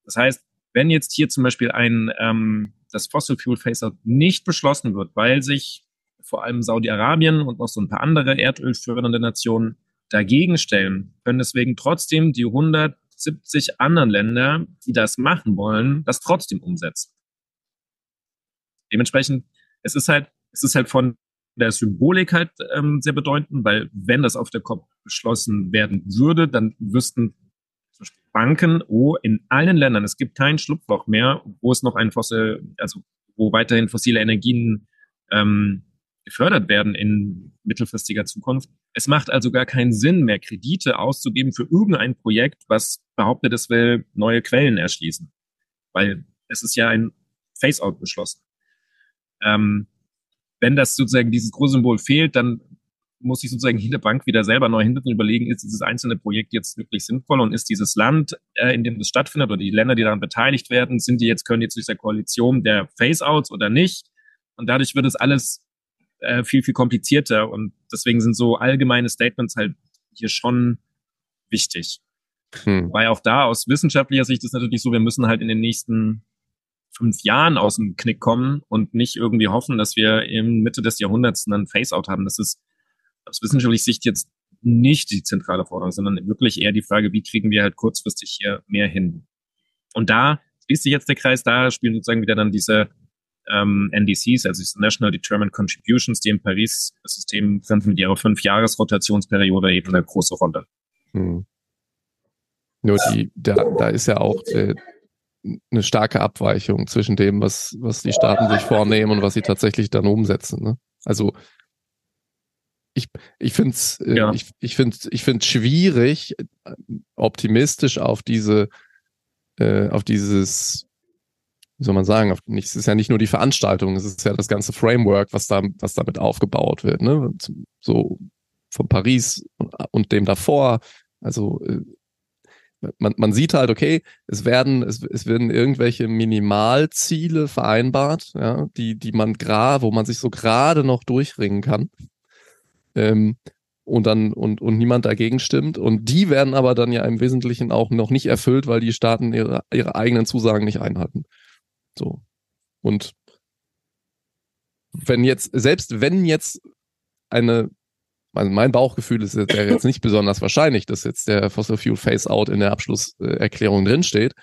Das heißt, wenn jetzt hier zum Beispiel ein ähm, das Fossil Fuel Phase-out nicht beschlossen wird, weil sich vor allem Saudi-Arabien und noch so ein paar andere erdölfördernde Nationen dagegen stellen, können deswegen trotzdem die 170 anderen Länder, die das machen wollen, das trotzdem umsetzen. Dementsprechend, es ist halt, es ist halt von der Symbolik halt ähm, sehr bedeutend, weil wenn das auf der COP beschlossen werden würde, dann wüssten zum Beispiel Banken, oh, in allen Ländern, es gibt kein Schlupfloch mehr, wo es noch ein fossil, also wo weiterhin fossile Energien ähm, gefördert werden in mittelfristiger Zukunft. Es macht also gar keinen Sinn mehr, Kredite auszugeben für irgendein Projekt, was behauptet, es will neue Quellen erschließen. Weil es ist ja ein Face-out beschlossen. Ähm, wenn das sozusagen dieses große Symbol fehlt, dann muss sich sozusagen jede Bank wieder selber neu hinten überlegen, ist dieses einzelne Projekt jetzt wirklich sinnvoll und ist dieses Land, äh, in dem das stattfindet oder die Länder, die daran beteiligt werden, sind die jetzt, können jetzt durch der Koalition der Face-Outs oder nicht? Und dadurch wird es alles äh, viel, viel komplizierter und deswegen sind so allgemeine Statements halt hier schon wichtig. Hm. Weil auch da aus wissenschaftlicher Sicht ist natürlich so, wir müssen halt in den nächsten fünf Jahren aus dem Knick kommen und nicht irgendwie hoffen, dass wir im Mitte des Jahrhunderts einen Face-out haben. Das ist aus wissenschaftlicher Sicht jetzt nicht die zentrale Forderung, sondern wirklich eher die Frage, wie kriegen wir halt kurzfristig hier mehr hin. Und da schließt sich jetzt der Kreis, da spielen sozusagen wieder dann diese ähm, NDCs, also National Determined Contributions, die im Paris-System sind mit ihrer Fünf-Jahres-Rotationsperiode eben eine große Rolle. Hm. Nur die, da, da ist ja auch äh, eine starke Abweichung zwischen dem, was, was die Staaten sich vornehmen und was sie tatsächlich dann umsetzen. Ne? Also ich, ich finde es äh, ja. ich, ich find's, ich find's schwierig, optimistisch auf diese, äh, auf dieses, wie soll man sagen, es ist ja nicht nur die Veranstaltung, es ist ja das ganze Framework, was da, was damit aufgebaut wird, ne? So von Paris und, und dem davor. Also äh, man, man sieht halt, okay, es werden, es, es werden irgendwelche Minimalziele vereinbart, ja, die, die man gerade, wo man sich so gerade noch durchringen kann. Ähm, und dann, und, und niemand dagegen stimmt. Und die werden aber dann ja im Wesentlichen auch noch nicht erfüllt, weil die Staaten ihre, ihre eigenen Zusagen nicht einhalten. So. Und wenn jetzt, selbst wenn jetzt eine also mein Bauchgefühl ist wäre jetzt nicht besonders wahrscheinlich, dass jetzt der Fossil Fuel Phase Out in der Abschlusserklärung drinsteht.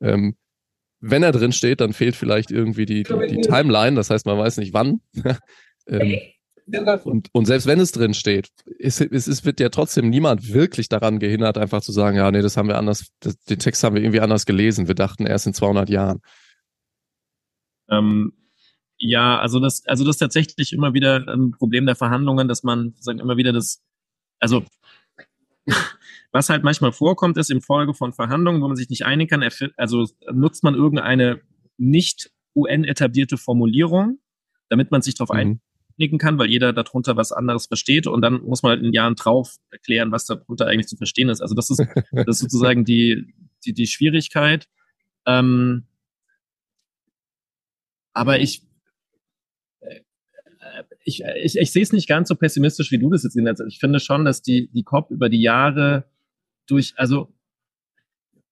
Ähm, wenn er drinsteht, dann fehlt vielleicht irgendwie die, die, die Timeline, das heißt, man weiß nicht wann. ähm, und, und selbst wenn es drin steht, es, es wird ja trotzdem niemand wirklich daran gehindert, einfach zu sagen, ja, nee, das haben wir anders, das, den Text haben wir irgendwie anders gelesen. Wir dachten erst in 200 Jahren. Ähm, ja, also das, also das ist tatsächlich immer wieder ein Problem der Verhandlungen, dass man sagen immer wieder das, also was halt manchmal vorkommt, ist im Folge von Verhandlungen, wo man sich nicht einigen kann, also nutzt man irgendeine nicht UN etablierte Formulierung, damit man sich darauf mhm. einigen kann, weil jeder darunter was anderes versteht und dann muss man halt in Jahren drauf erklären, was darunter eigentlich zu verstehen ist. Also das ist, das ist sozusagen die, die, die Schwierigkeit. Ähm, aber ich ich, ich, ich sehe es nicht ganz so pessimistisch, wie du das jetzt siehst. Also ich finde schon, dass die, die COP über die Jahre durch, also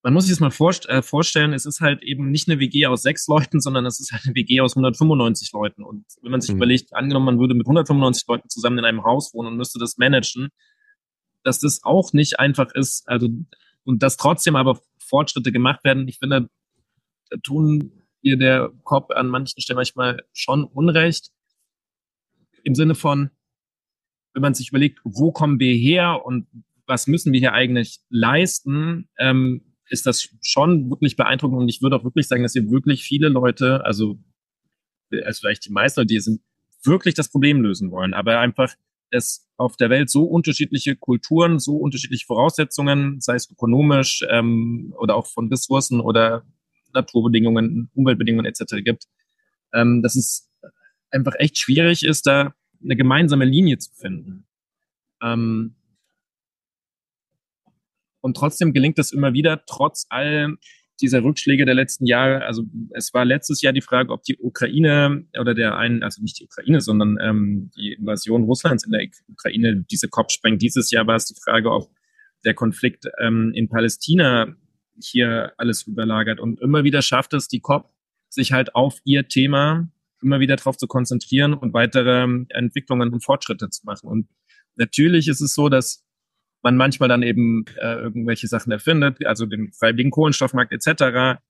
man muss sich das mal vorst äh, vorstellen, es ist halt eben nicht eine WG aus sechs Leuten, sondern es ist halt eine WG aus 195 Leuten. Und wenn man sich mhm. überlegt, angenommen, man würde mit 195 Leuten zusammen in einem Haus wohnen und müsste das managen, dass das auch nicht einfach ist, also und dass trotzdem aber Fortschritte gemacht werden. Ich finde, da tun wir der COP an manchen Stellen manchmal schon Unrecht. Im Sinne von, wenn man sich überlegt, wo kommen wir her und was müssen wir hier eigentlich leisten, ähm, ist das schon wirklich beeindruckend. Und ich würde auch wirklich sagen, dass hier wirklich viele Leute, also, also vielleicht die meisten, die sind wirklich das Problem lösen wollen, aber einfach es auf der Welt so unterschiedliche Kulturen, so unterschiedliche Voraussetzungen, sei es ökonomisch ähm, oder auch von Ressourcen oder Naturbedingungen, Umweltbedingungen etc. gibt, ähm, dass es einfach echt schwierig ist, da eine gemeinsame Linie zu finden. Ähm, und trotzdem gelingt es immer wieder, trotz all dieser Rückschläge der letzten Jahre. Also es war letztes Jahr die Frage, ob die Ukraine oder der einen, also nicht die Ukraine, sondern ähm, die Invasion Russlands in der Ukraine diese Kopf sprengt. Dieses Jahr war es die Frage, ob der Konflikt ähm, in Palästina hier alles überlagert. Und immer wieder schafft es die COP, sich halt auf ihr Thema immer wieder darauf zu konzentrieren und weitere Entwicklungen und Fortschritte zu machen. Und natürlich ist es so, dass man manchmal dann eben äh, irgendwelche Sachen erfindet, also den freiwilligen Kohlenstoffmarkt etc.,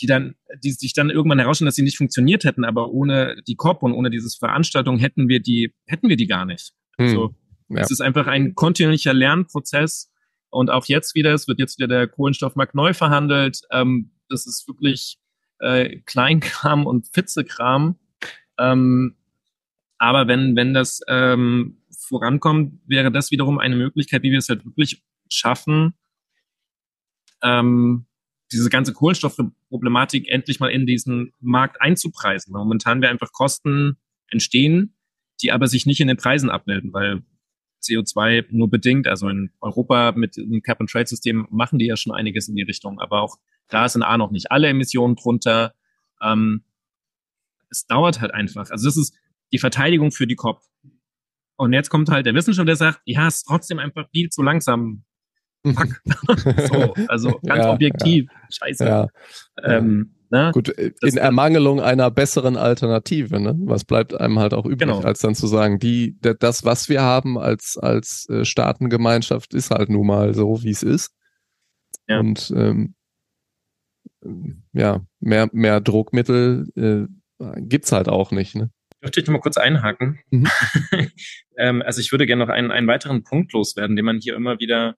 die dann, die sich dann irgendwann herausstellen, dass sie nicht funktioniert hätten, aber ohne die COP und ohne diese Veranstaltung hätten wir die, hätten wir die gar nicht. Hm. Also ja. es ist einfach ein kontinuierlicher Lernprozess und auch jetzt wieder, es wird jetzt wieder der Kohlenstoffmarkt neu verhandelt. Ähm, das ist wirklich äh, Kleinkram und Fitzekram. Ähm, aber wenn, wenn das ähm, vorankommt, wäre das wiederum eine Möglichkeit, wie wir es halt wirklich schaffen, ähm, diese ganze Kohlenstoffproblematik endlich mal in diesen Markt einzupreisen. Momentan wäre einfach Kosten entstehen, die aber sich nicht in den Preisen abmelden, weil CO2 nur bedingt, also in Europa mit dem Cap-and-Trade-System machen die ja schon einiges in die Richtung, aber auch da sind A noch nicht alle Emissionen drunter. Ähm, es dauert halt einfach. Also das ist die Verteidigung für die COP. Und jetzt kommt halt der Wissenschaftler, der sagt, ja, es ist trotzdem einfach viel zu langsam. Fuck. so, also ganz ja, objektiv. Ja. Scheiße. Ja. Ähm, ne? Gut, in Ermangelung einer besseren Alternative, ne? Was bleibt einem halt auch übrig, genau. als dann zu sagen, die, das, was wir haben als, als äh, Staatengemeinschaft, ist halt nun mal so, wie es ist. Ja. Und ähm, ja, mehr, mehr Druckmittel äh, gibt's halt auch nicht, ne? Dürfte ich noch mal kurz einhaken? Mhm. ähm, also ich würde gerne noch einen, einen weiteren Punkt loswerden, den man hier immer wieder,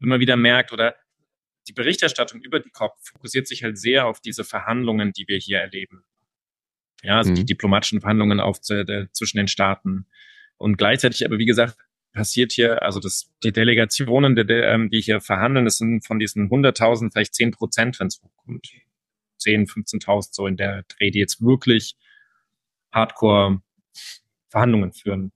immer wieder merkt oder die Berichterstattung über die COP fokussiert sich halt sehr auf diese Verhandlungen, die wir hier erleben. Ja, also mhm. die diplomatischen Verhandlungen auf der, zwischen den Staaten. Und gleichzeitig aber, wie gesagt, passiert hier, also das, die Delegationen, die, ähm, die hier verhandeln, das sind von diesen 100.000 vielleicht 10 Prozent, wenn es hochkommt. 10, 15.000 so in der Dreh, die jetzt wirklich Hardcore-Verhandlungen führen.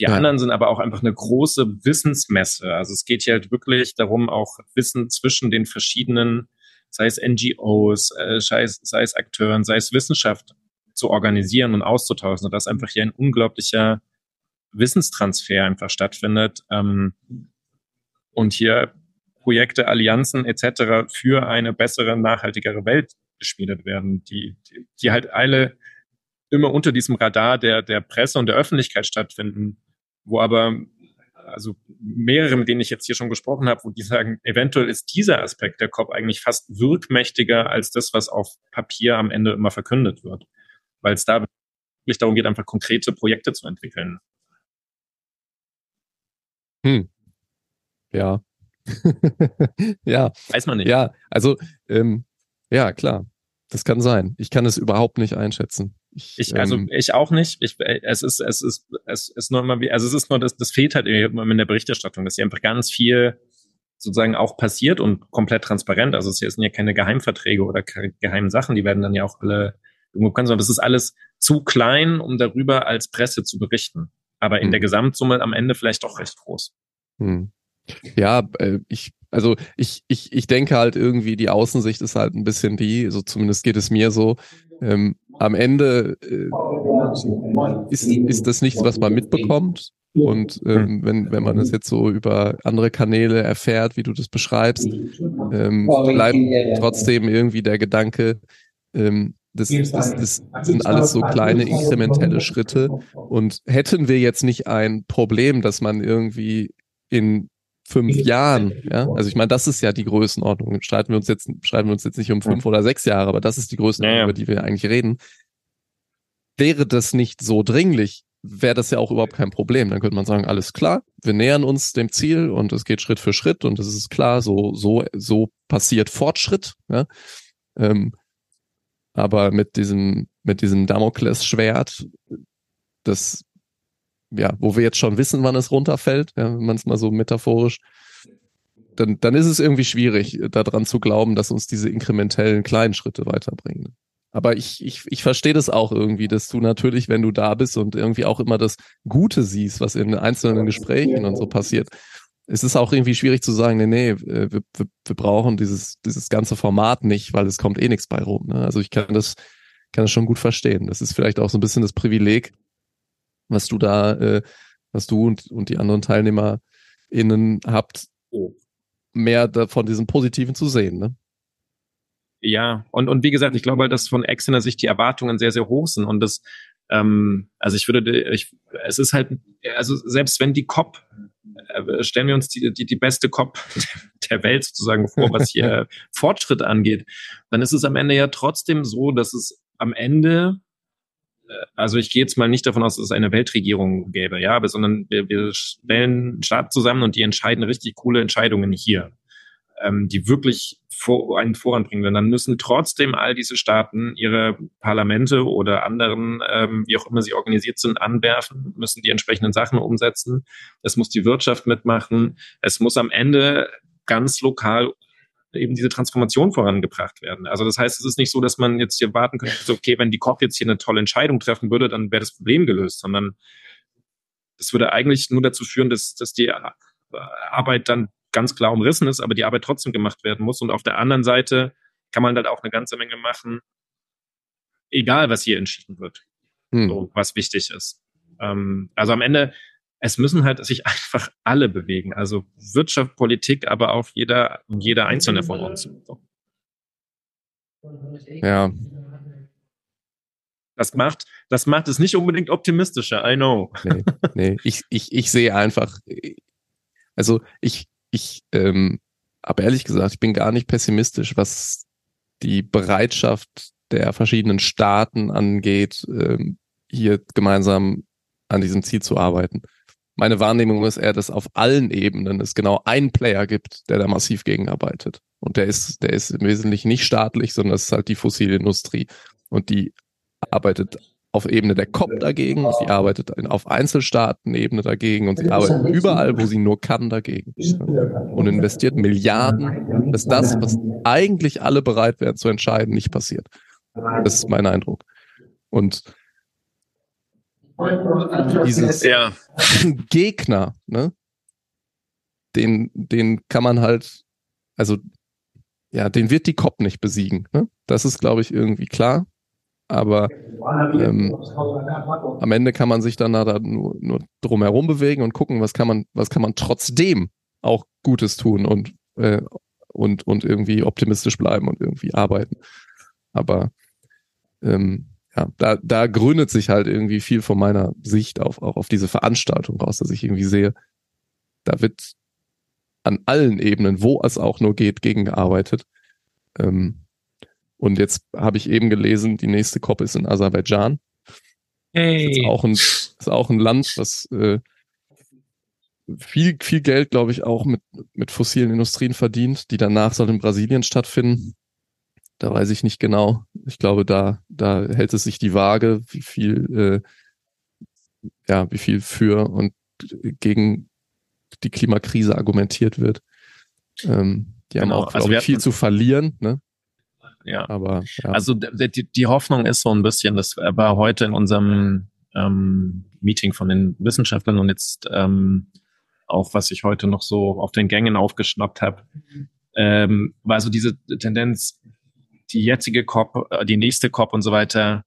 Die ja. anderen sind aber auch einfach eine große Wissensmesse. Also es geht hier halt wirklich darum, auch Wissen zwischen den verschiedenen, sei es NGOs, äh, sei, es, sei es Akteuren, sei es Wissenschaft zu organisieren und auszutauschen, sodass einfach hier ein unglaublicher Wissenstransfer einfach stattfindet ähm, und hier Projekte, Allianzen etc. für eine bessere, nachhaltigere Welt geschmiedet werden, die, die, die halt alle immer unter diesem Radar der, der Presse und der Öffentlichkeit stattfinden, wo aber also mehrere, mit denen ich jetzt hier schon gesprochen habe, wo die sagen, eventuell ist dieser Aspekt der COP eigentlich fast wirkmächtiger als das, was auf Papier am Ende immer verkündet wird, weil es da wirklich darum geht, einfach konkrete Projekte zu entwickeln. Hm. Ja. ja. Weiß man nicht. Ja, also ähm, ja, klar. Das kann sein. Ich kann es überhaupt nicht einschätzen. Ich, ich also ähm, ich auch nicht. Ich, es ist es ist es ist nur immer wie also es ist nur das das fehlt halt immer in der Berichterstattung, dass hier einfach ganz viel sozusagen auch passiert und komplett transparent. Also es sind ja keine Geheimverträge oder geheimen Sachen, die werden dann ja auch alle irgendwo können, sondern das ist alles zu klein, um darüber als Presse zu berichten. Aber in hm. der Gesamtsumme am Ende vielleicht doch recht groß. Hm. Ja, äh, ich also ich, ich, ich denke halt irgendwie, die Außensicht ist halt ein bisschen die, so zumindest geht es mir so. Ähm, am Ende äh, ist, ist das nichts, was man mitbekommt. Und ähm, wenn, wenn man das jetzt so über andere Kanäle erfährt, wie du das beschreibst, ähm, bleibt trotzdem irgendwie der Gedanke, ähm, das, das, das sind alles so kleine inkrementelle Schritte. Und hätten wir jetzt nicht ein Problem, dass man irgendwie in fünf Jahren, ja, also ich meine, das ist ja die Größenordnung. Streiten wir uns jetzt, streiten wir uns jetzt nicht um fünf oder sechs Jahre, aber das ist die Größenordnung, ja, ja. über die wir eigentlich reden. Wäre das nicht so dringlich, wäre das ja auch überhaupt kein Problem. Dann könnte man sagen, alles klar, wir nähern uns dem Ziel und es geht Schritt für Schritt und es ist klar, so, so, so passiert Fortschritt. Ja? Ähm, aber mit diesem, mit diesem Damoklesschwert, das, ja, wo wir jetzt schon wissen, wann es runterfällt, ja, wenn man es mal so metaphorisch, dann, dann ist es irgendwie schwierig, daran zu glauben, dass uns diese inkrementellen kleinen Schritte weiterbringen. Aber ich, ich, ich verstehe das auch irgendwie, dass du natürlich, wenn du da bist und irgendwie auch immer das Gute siehst, was in einzelnen Gesprächen und so passiert, es ist auch irgendwie schwierig zu sagen, nee, nee, äh, wir, wir, wir brauchen dieses, dieses ganze Format nicht, weil es kommt eh nichts bei rum. Ne? Also ich kann das, kann das schon gut verstehen. Das ist vielleicht auch so ein bisschen das Privileg, was du da, äh, was du und, und die anderen TeilnehmerInnen habt, oh. mehr von diesem Positiven zu sehen. Ne? Ja, und, und wie gesagt, ich glaube, dass von externer Sicht die Erwartungen sehr, sehr hoch sind und das, ähm, also ich würde, ich, es ist halt, also selbst wenn die COP, äh, stellen wir uns die, die, die beste COP der Welt sozusagen vor, was hier Fortschritt angeht, dann ist es am Ende ja trotzdem so, dass es am Ende also ich gehe jetzt mal nicht davon aus, dass es eine Weltregierung gäbe, ja, aber sondern wir, wir stellen Staaten zusammen und die entscheiden richtig coole Entscheidungen hier ähm, die wirklich vor, einen voranbringen werden, dann müssen trotzdem all diese Staaten ihre Parlamente oder anderen, ähm, wie auch immer sie organisiert sind, anwerfen, müssen die entsprechenden Sachen umsetzen. Es muss die Wirtschaft mitmachen. Es muss am Ende ganz lokal eben diese Transformation vorangebracht werden. Also das heißt, es ist nicht so, dass man jetzt hier warten könnte, so, okay, wenn die COP jetzt hier eine tolle Entscheidung treffen würde, dann wäre das Problem gelöst, sondern es würde eigentlich nur dazu führen, dass, dass die Arbeit dann ganz klar umrissen ist, aber die Arbeit trotzdem gemacht werden muss. Und auf der anderen Seite kann man dann auch eine ganze Menge machen, egal was hier entschieden wird, hm. so, was wichtig ist. Ähm, also am Ende, es müssen halt sich einfach alle bewegen. Also Wirtschaft, Politik, aber auch jeder, jeder Einzelne von uns. Ja. Das macht, das macht es nicht unbedingt optimistischer, I know. Nee, nee. Ich, ich, ich sehe einfach, also ich, ich ähm, aber ehrlich gesagt, ich bin gar nicht pessimistisch, was die Bereitschaft der verschiedenen Staaten angeht, ähm, hier gemeinsam an diesem Ziel zu arbeiten. Meine Wahrnehmung ist eher, dass auf allen Ebenen es genau einen Player gibt, der da massiv gegenarbeitet. Und der ist, der ist im Wesentlichen nicht staatlich, sondern es ist halt die fossile Industrie. Und die arbeitet auf Ebene der COP dagegen, sie arbeitet auf Einzelstaatenebene dagegen und sie arbeitet überall, wo sie nur kann, dagegen. Und investiert Milliarden, dass das, was eigentlich alle bereit wären zu entscheiden, nicht passiert. Das ist mein Eindruck. Und dieses ja. Gegner, ne, den, den kann man halt, also ja, den wird die COP nicht besiegen. Ne? Das ist, glaube ich, irgendwie klar. Aber ähm, am Ende kann man sich dann da nur, nur drum herum bewegen und gucken, was kann man, was kann man trotzdem auch Gutes tun und, äh, und, und irgendwie optimistisch bleiben und irgendwie arbeiten. Aber ähm, ja, da, da gründet sich halt irgendwie viel von meiner Sicht auf, auch auf diese Veranstaltung raus, dass ich irgendwie sehe, da wird an allen Ebenen, wo es auch nur geht, gegengearbeitet. Ähm, und jetzt habe ich eben gelesen, die nächste COP ist in Aserbaidschan. Hey. Ist auch ein, ist auch ein Land, das äh, viel, viel Geld, glaube ich, auch mit, mit fossilen Industrien verdient. Die danach soll in Brasilien stattfinden. Da weiß ich nicht genau. Ich glaube, da, da hält es sich die Waage, wie viel, äh, ja, wie viel für und gegen die Klimakrise argumentiert wird. Ähm, die genau. haben auch, also ich, viel zu verlieren. Ne? ja. Aber ja. also die, die Hoffnung ist so ein bisschen, das war heute in unserem ähm, Meeting von den Wissenschaftlern und jetzt ähm, auch, was ich heute noch so auf den Gängen aufgeschnappt habe, ähm, war so diese Tendenz, die jetzige COP, äh, die nächste COP und so weiter,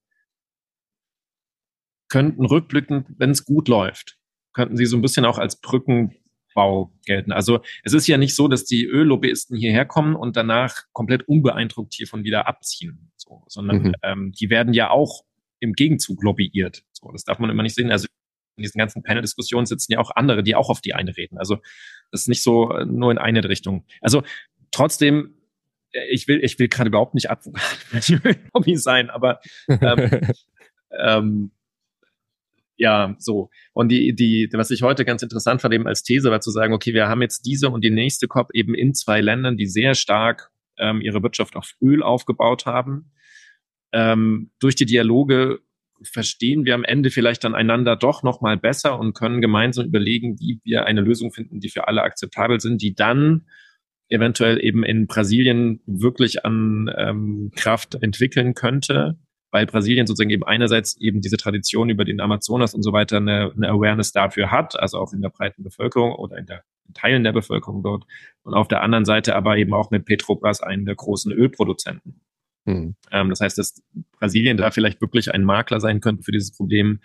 könnten rückblickend, wenn es gut läuft, könnten sie so ein bisschen auch als Brücken Bau gelten. Also es ist ja nicht so, dass die Öllobbyisten hierher kommen und danach komplett unbeeindruckt hiervon wieder abziehen, so, sondern mhm. ähm, die werden ja auch im Gegenzug lobbyiert. So, das darf man immer nicht sehen. Also in diesen ganzen Panel-Diskussionen sitzen ja auch andere, die auch auf die eine reden. Also das ist nicht so äh, nur in eine Richtung. Also trotzdem, ich will, ich will gerade überhaupt nicht Hobby sein, aber ähm, ähm, ja, so. Und die, die, was ich heute ganz interessant fand eben als These war zu sagen, okay, wir haben jetzt diese und die nächste COP eben in zwei Ländern, die sehr stark ähm, ihre Wirtschaft auf Öl aufgebaut haben. Ähm, durch die Dialoge verstehen wir am Ende vielleicht dann einander doch noch mal besser und können gemeinsam überlegen, wie wir eine Lösung finden, die für alle akzeptabel sind, die dann eventuell eben in Brasilien wirklich an ähm, Kraft entwickeln könnte, weil Brasilien sozusagen eben einerseits eben diese Tradition über den Amazonas und so weiter eine, eine Awareness dafür hat, also auch in der breiten Bevölkerung oder in der in Teilen der Bevölkerung dort und auf der anderen Seite aber eben auch mit Petrobras einen der großen Ölproduzenten. Hm. Ähm, das heißt, dass Brasilien da vielleicht wirklich ein Makler sein könnte für dieses Problem.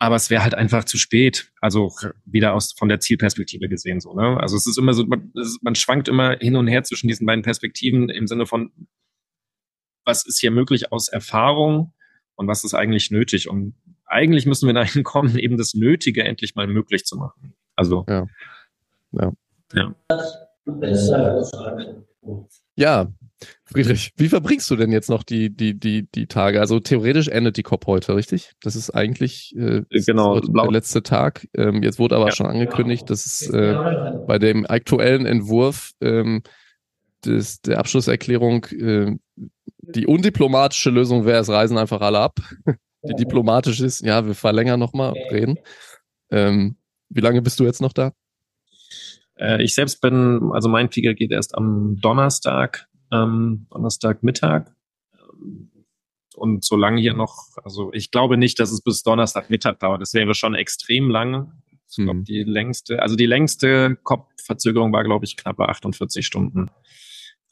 Aber es wäre halt einfach zu spät. Also wieder aus von der Zielperspektive gesehen so. Ne? Also es ist immer so, man, man schwankt immer hin und her zwischen diesen beiden Perspektiven im Sinne von, was ist hier möglich aus Erfahrung und was ist eigentlich nötig. Und eigentlich müssen wir dahin kommen, eben das Nötige endlich mal möglich zu machen. Also ja. Ja. ja. Ja, Friedrich, wie verbringst du denn jetzt noch die, die, die, die Tage? Also theoretisch endet die COP heute, richtig? Das ist eigentlich äh, genau, der letzte Tag. Ähm, jetzt wurde aber ja. schon angekündigt, dass es äh, bei dem aktuellen Entwurf ähm, des, der Abschlusserklärung äh, die undiplomatische Lösung wäre, es reisen einfach alle ab. die diplomatisch ist, ja, wir verlängern nochmal, reden. Ähm, wie lange bist du jetzt noch da? Äh, ich selbst bin, also mein Flieger geht erst am Donnerstag, ähm, Donnerstagmittag. Und solange hier noch, also ich glaube nicht, dass es bis Donnerstagmittag dauert. Das wäre schon extrem lang. Ich glaube, mhm. die längste, also die längste Kopfverzögerung war, glaube ich, knappe 48 Stunden.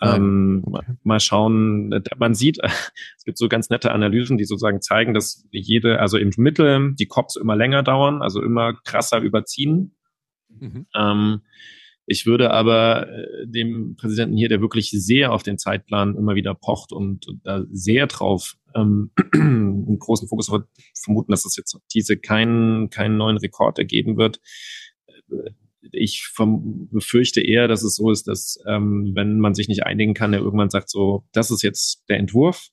Ähm, mal schauen, man sieht, es gibt so ganz nette Analysen, die sozusagen zeigen, dass jede, also im Mittel die Cops immer länger dauern, also immer krasser überziehen. Mhm. Ähm, ich würde aber äh, dem Präsidenten hier, der wirklich sehr auf den Zeitplan immer wieder pocht und da sehr drauf ähm, einen großen Fokus hat, vermuten, dass es jetzt diese keinen keinen neuen Rekord ergeben wird. Ich befürchte eher, dass es so ist, dass ähm, wenn man sich nicht einigen kann, er irgendwann sagt so, das ist jetzt der Entwurf.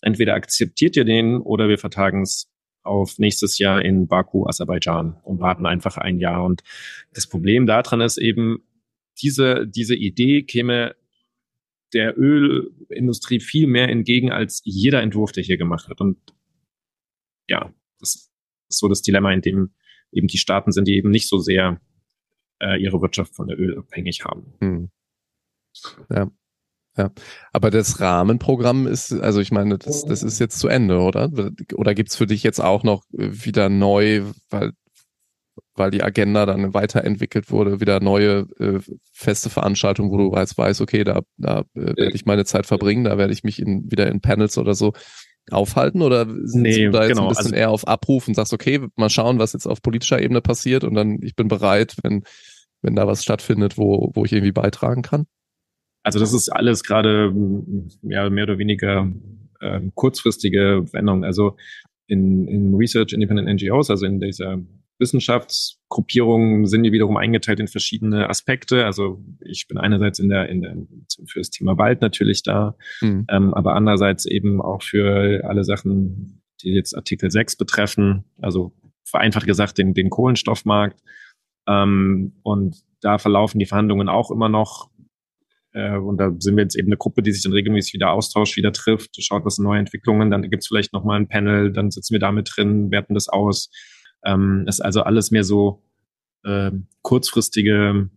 Entweder akzeptiert ihr den oder wir vertagen es auf nächstes Jahr in Baku, Aserbaidschan und warten einfach ein Jahr. Und das Problem daran ist eben, diese, diese Idee käme der Ölindustrie viel mehr entgegen als jeder Entwurf, der hier gemacht wird. Und ja, das ist so das Dilemma, in dem eben die Staaten sind, die eben nicht so sehr äh, ihre Wirtschaft von der Öl abhängig haben. Hm. Ja. Ja, aber das Rahmenprogramm ist, also ich meine, das, das ist jetzt zu Ende, oder? Oder gibt's für dich jetzt auch noch wieder neu, weil weil die Agenda dann weiterentwickelt wurde, wieder neue äh, feste Veranstaltungen, wo du jetzt weißt, okay, da, da äh, werde ich meine Zeit verbringen, da werde ich mich in, wieder in Panels oder so aufhalten oder sind nee, du da jetzt genau. ein bisschen also, eher auf Abruf und sagst, okay, mal schauen, was jetzt auf politischer Ebene passiert und dann ich bin bereit, wenn, wenn da was stattfindet, wo, wo ich irgendwie beitragen kann? Also das ist alles gerade ja, mehr oder weniger äh, kurzfristige Veränderungen. Also in, in Research Independent NGOs, also in dieser Wissenschaftsgruppierungen sind die wiederum eingeteilt in verschiedene Aspekte. Also ich bin einerseits in der, in der für das Thema Wald natürlich da, mhm. ähm, aber andererseits eben auch für alle Sachen, die jetzt Artikel 6 betreffen, also vereinfacht gesagt den, den Kohlenstoffmarkt. Ähm, und da verlaufen die Verhandlungen auch immer noch. Äh, und da sind wir jetzt eben eine Gruppe, die sich dann regelmäßig wieder austauscht, wieder trifft, schaut, was sind neue Entwicklungen, dann gibt's vielleicht nochmal ein Panel, dann sitzen wir da mit drin, werten das aus ähm, ist also alles mehr so äh, kurzfristige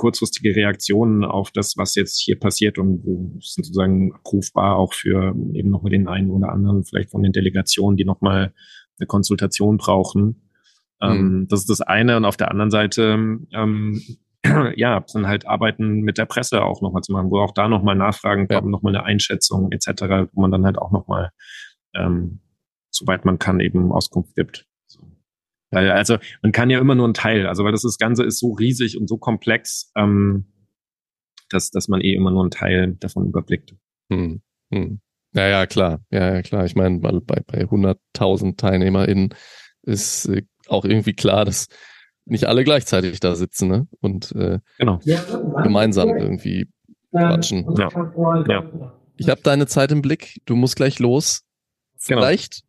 kurzfristige Reaktionen auf das, was jetzt hier passiert und sind sozusagen abrufbar auch für eben noch mal den einen oder anderen, vielleicht von den Delegationen, die noch mal eine Konsultation brauchen. Ähm, mhm. Das ist das eine. Und auf der anderen Seite, ähm, ja, dann halt Arbeiten mit der Presse auch nochmal zu machen, wo auch da nochmal Nachfragen kommen, ja. nochmal eine Einschätzung etc., wo man dann halt auch nochmal, ähm, soweit man kann, eben Auskunft gibt. Weil, also, man kann ja immer nur ein Teil, also weil das, das Ganze ist so riesig und so komplex, ähm, dass, dass man eh immer nur einen Teil davon überblickt. Hm, hm. Ja, ja, klar. Ja, ja, klar. Ich meine, bei, bei 100.000 TeilnehmerInnen ist äh, auch irgendwie klar, dass nicht alle gleichzeitig da sitzen ne? und äh, genau. gemeinsam irgendwie quatschen. Ja. ja. Ich habe deine Zeit im Blick. Du musst gleich los. Genau. Vielleicht,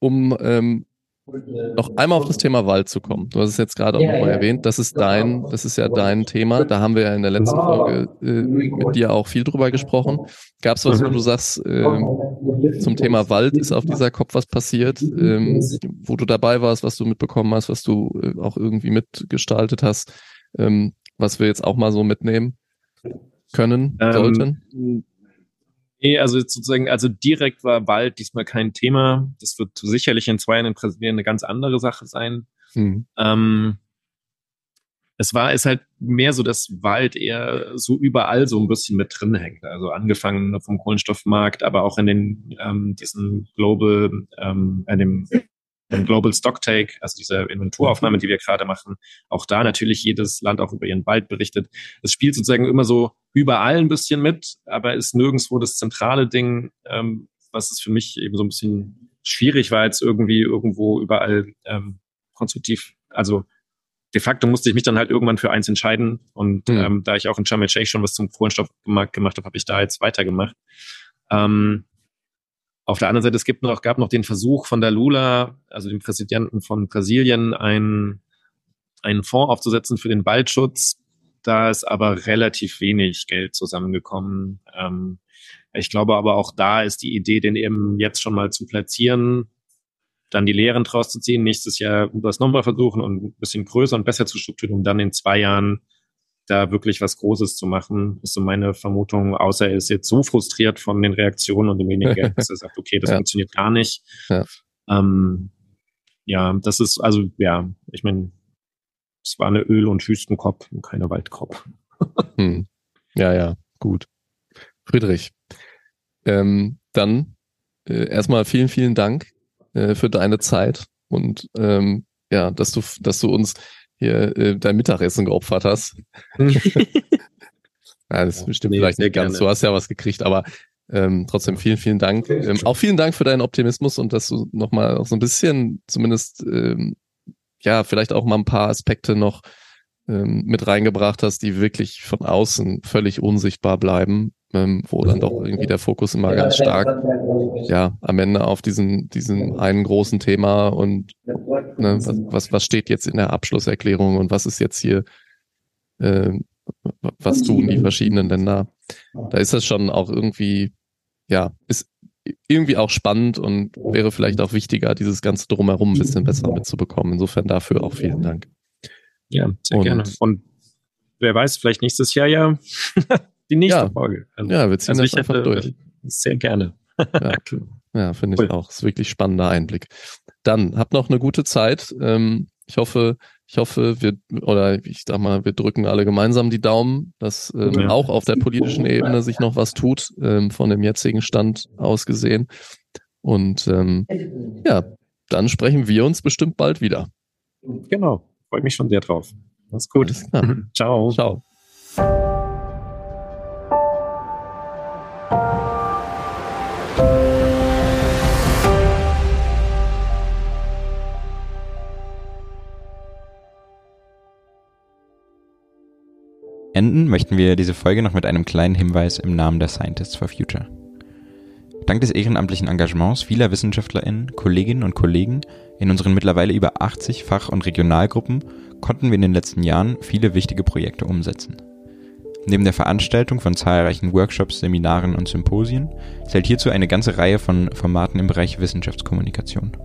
genau. um ähm, noch einmal auf das Thema Wald zu kommen. Du hast es jetzt gerade auch nochmal erwähnt. Das ist dein, das ist ja dein Thema. Da haben wir ja in der letzten Folge äh, mit dir auch viel drüber gesprochen. Gab es was, wo du sagst, äh, zum Thema Wald ist auf dieser Kopf was passiert, ähm, wo du dabei warst, was du mitbekommen hast, was du äh, auch irgendwie mitgestaltet hast, ähm, was wir jetzt auch mal so mitnehmen können, ähm, sollten? Nee, also sozusagen, also direkt war Wald diesmal kein Thema. Das wird sicherlich in zwei Jahren in Brasilien eine ganz andere Sache sein. Mhm. Ähm, es war, ist halt mehr so, dass Wald eher so überall so ein bisschen mit drin hängt. Also angefangen vom Kohlenstoffmarkt, aber auch in den ähm, diesen Global, ähm, in dem im Global Stocktake, also diese Inventuraufnahme, die wir gerade machen, auch da natürlich jedes Land auch über ihren Wald berichtet. Es spielt sozusagen immer so überall ein bisschen mit, aber ist nirgendwo das zentrale Ding, ähm, was es für mich eben so ein bisschen schwierig war, jetzt irgendwie irgendwo überall ähm, konstruktiv, also de facto musste ich mich dann halt irgendwann für eins entscheiden und mhm. ähm, da ich auch in Sharm el schon was zum Kohlenstoff gemacht, gemacht habe, habe ich da jetzt weitergemacht. Ähm, auf der anderen Seite, es gibt noch, gab noch den Versuch von der Lula, also dem Präsidenten von Brasilien, einen, einen Fonds aufzusetzen für den Waldschutz. Da ist aber relativ wenig Geld zusammengekommen. Ähm, ich glaube aber auch da ist die Idee, den eben jetzt schon mal zu platzieren, dann die Lehren draus zu ziehen, nächstes Jahr das nochmal versuchen und ein bisschen größer und besser zu strukturieren, um dann in zwei Jahren da wirklich was Großes zu machen, ist so meine Vermutung, außer er ist jetzt so frustriert von den Reaktionen und dem wenigen Geld, dass er sagt, okay, das ja. funktioniert gar nicht. Ja. Ähm, ja, das ist, also, ja, ich meine, es war eine Öl- und Wüstenkopf und keine Waldkopf. hm. Ja, ja, gut. Friedrich, ähm, dann äh, erstmal vielen, vielen Dank äh, für deine Zeit und ähm, ja, dass du, dass du uns hier äh, dein Mittagessen geopfert hast. ja, das ja, stimmt nee, vielleicht nicht ganz. Gerne. Du hast ja was gekriegt, aber ähm, trotzdem vielen, vielen Dank. Ähm, auch vielen Dank für deinen Optimismus und dass du nochmal auch so ein bisschen zumindest, ähm, ja, vielleicht auch mal ein paar Aspekte noch ähm, mit reingebracht hast, die wirklich von außen völlig unsichtbar bleiben ähm, wo dann doch irgendwie der Fokus immer ganz stark, ja, am Ende auf diesen, diesen einen großen Thema und ne, was, was, was steht jetzt in der Abschlusserklärung und was ist jetzt hier, äh, was tun die verschiedenen Länder? Da ist das schon auch irgendwie, ja, ist irgendwie auch spannend und wäre vielleicht auch wichtiger, dieses ganze Drumherum ein bisschen besser mitzubekommen. Insofern dafür auch vielen Dank. Ja, sehr und, gerne. Und wer weiß, vielleicht nächstes Jahr ja die nächste ja. Folge. Also, ja, wir ziehen also das einfach hätte, durch. Sehr gerne. Ja, ja finde ich auch. Das ist wirklich spannender Einblick. Dann habt noch eine gute Zeit. Ähm, ich hoffe, ich hoffe, wir oder ich sag mal, wir drücken alle gemeinsam die Daumen, dass ähm, ja. auch auf der politischen Ebene sich noch was tut, ähm, von dem jetzigen Stand aus gesehen. Und ähm, ja, dann sprechen wir uns bestimmt bald wieder. Genau, freue mich schon sehr drauf. Mach's gut. Ciao. Ciao. Enden möchten wir diese Folge noch mit einem kleinen Hinweis im Namen der Scientists for Future. Dank des ehrenamtlichen Engagements vieler WissenschaftlerInnen, Kolleginnen und Kollegen in unseren mittlerweile über 80 Fach- und Regionalgruppen konnten wir in den letzten Jahren viele wichtige Projekte umsetzen. Neben der Veranstaltung von zahlreichen Workshops, Seminaren und Symposien zählt hierzu eine ganze Reihe von Formaten im Bereich Wissenschaftskommunikation.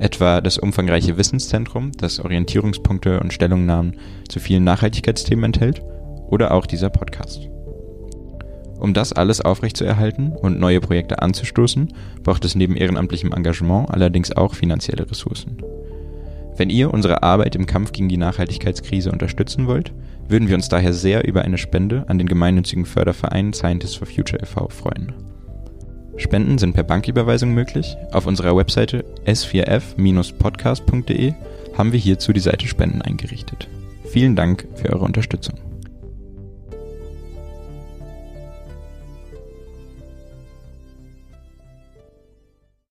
Etwa das umfangreiche Wissenszentrum, das Orientierungspunkte und Stellungnahmen zu vielen Nachhaltigkeitsthemen enthält oder auch dieser Podcast. Um das alles aufrechtzuerhalten und neue Projekte anzustoßen, braucht es neben ehrenamtlichem Engagement allerdings auch finanzielle Ressourcen. Wenn ihr unsere Arbeit im Kampf gegen die Nachhaltigkeitskrise unterstützen wollt, würden wir uns daher sehr über eine Spende an den gemeinnützigen Förderverein Scientists for Future e.V. freuen. Spenden sind per Banküberweisung möglich. Auf unserer Webseite s4f-podcast.de haben wir hierzu die Seite Spenden eingerichtet. Vielen Dank für eure Unterstützung.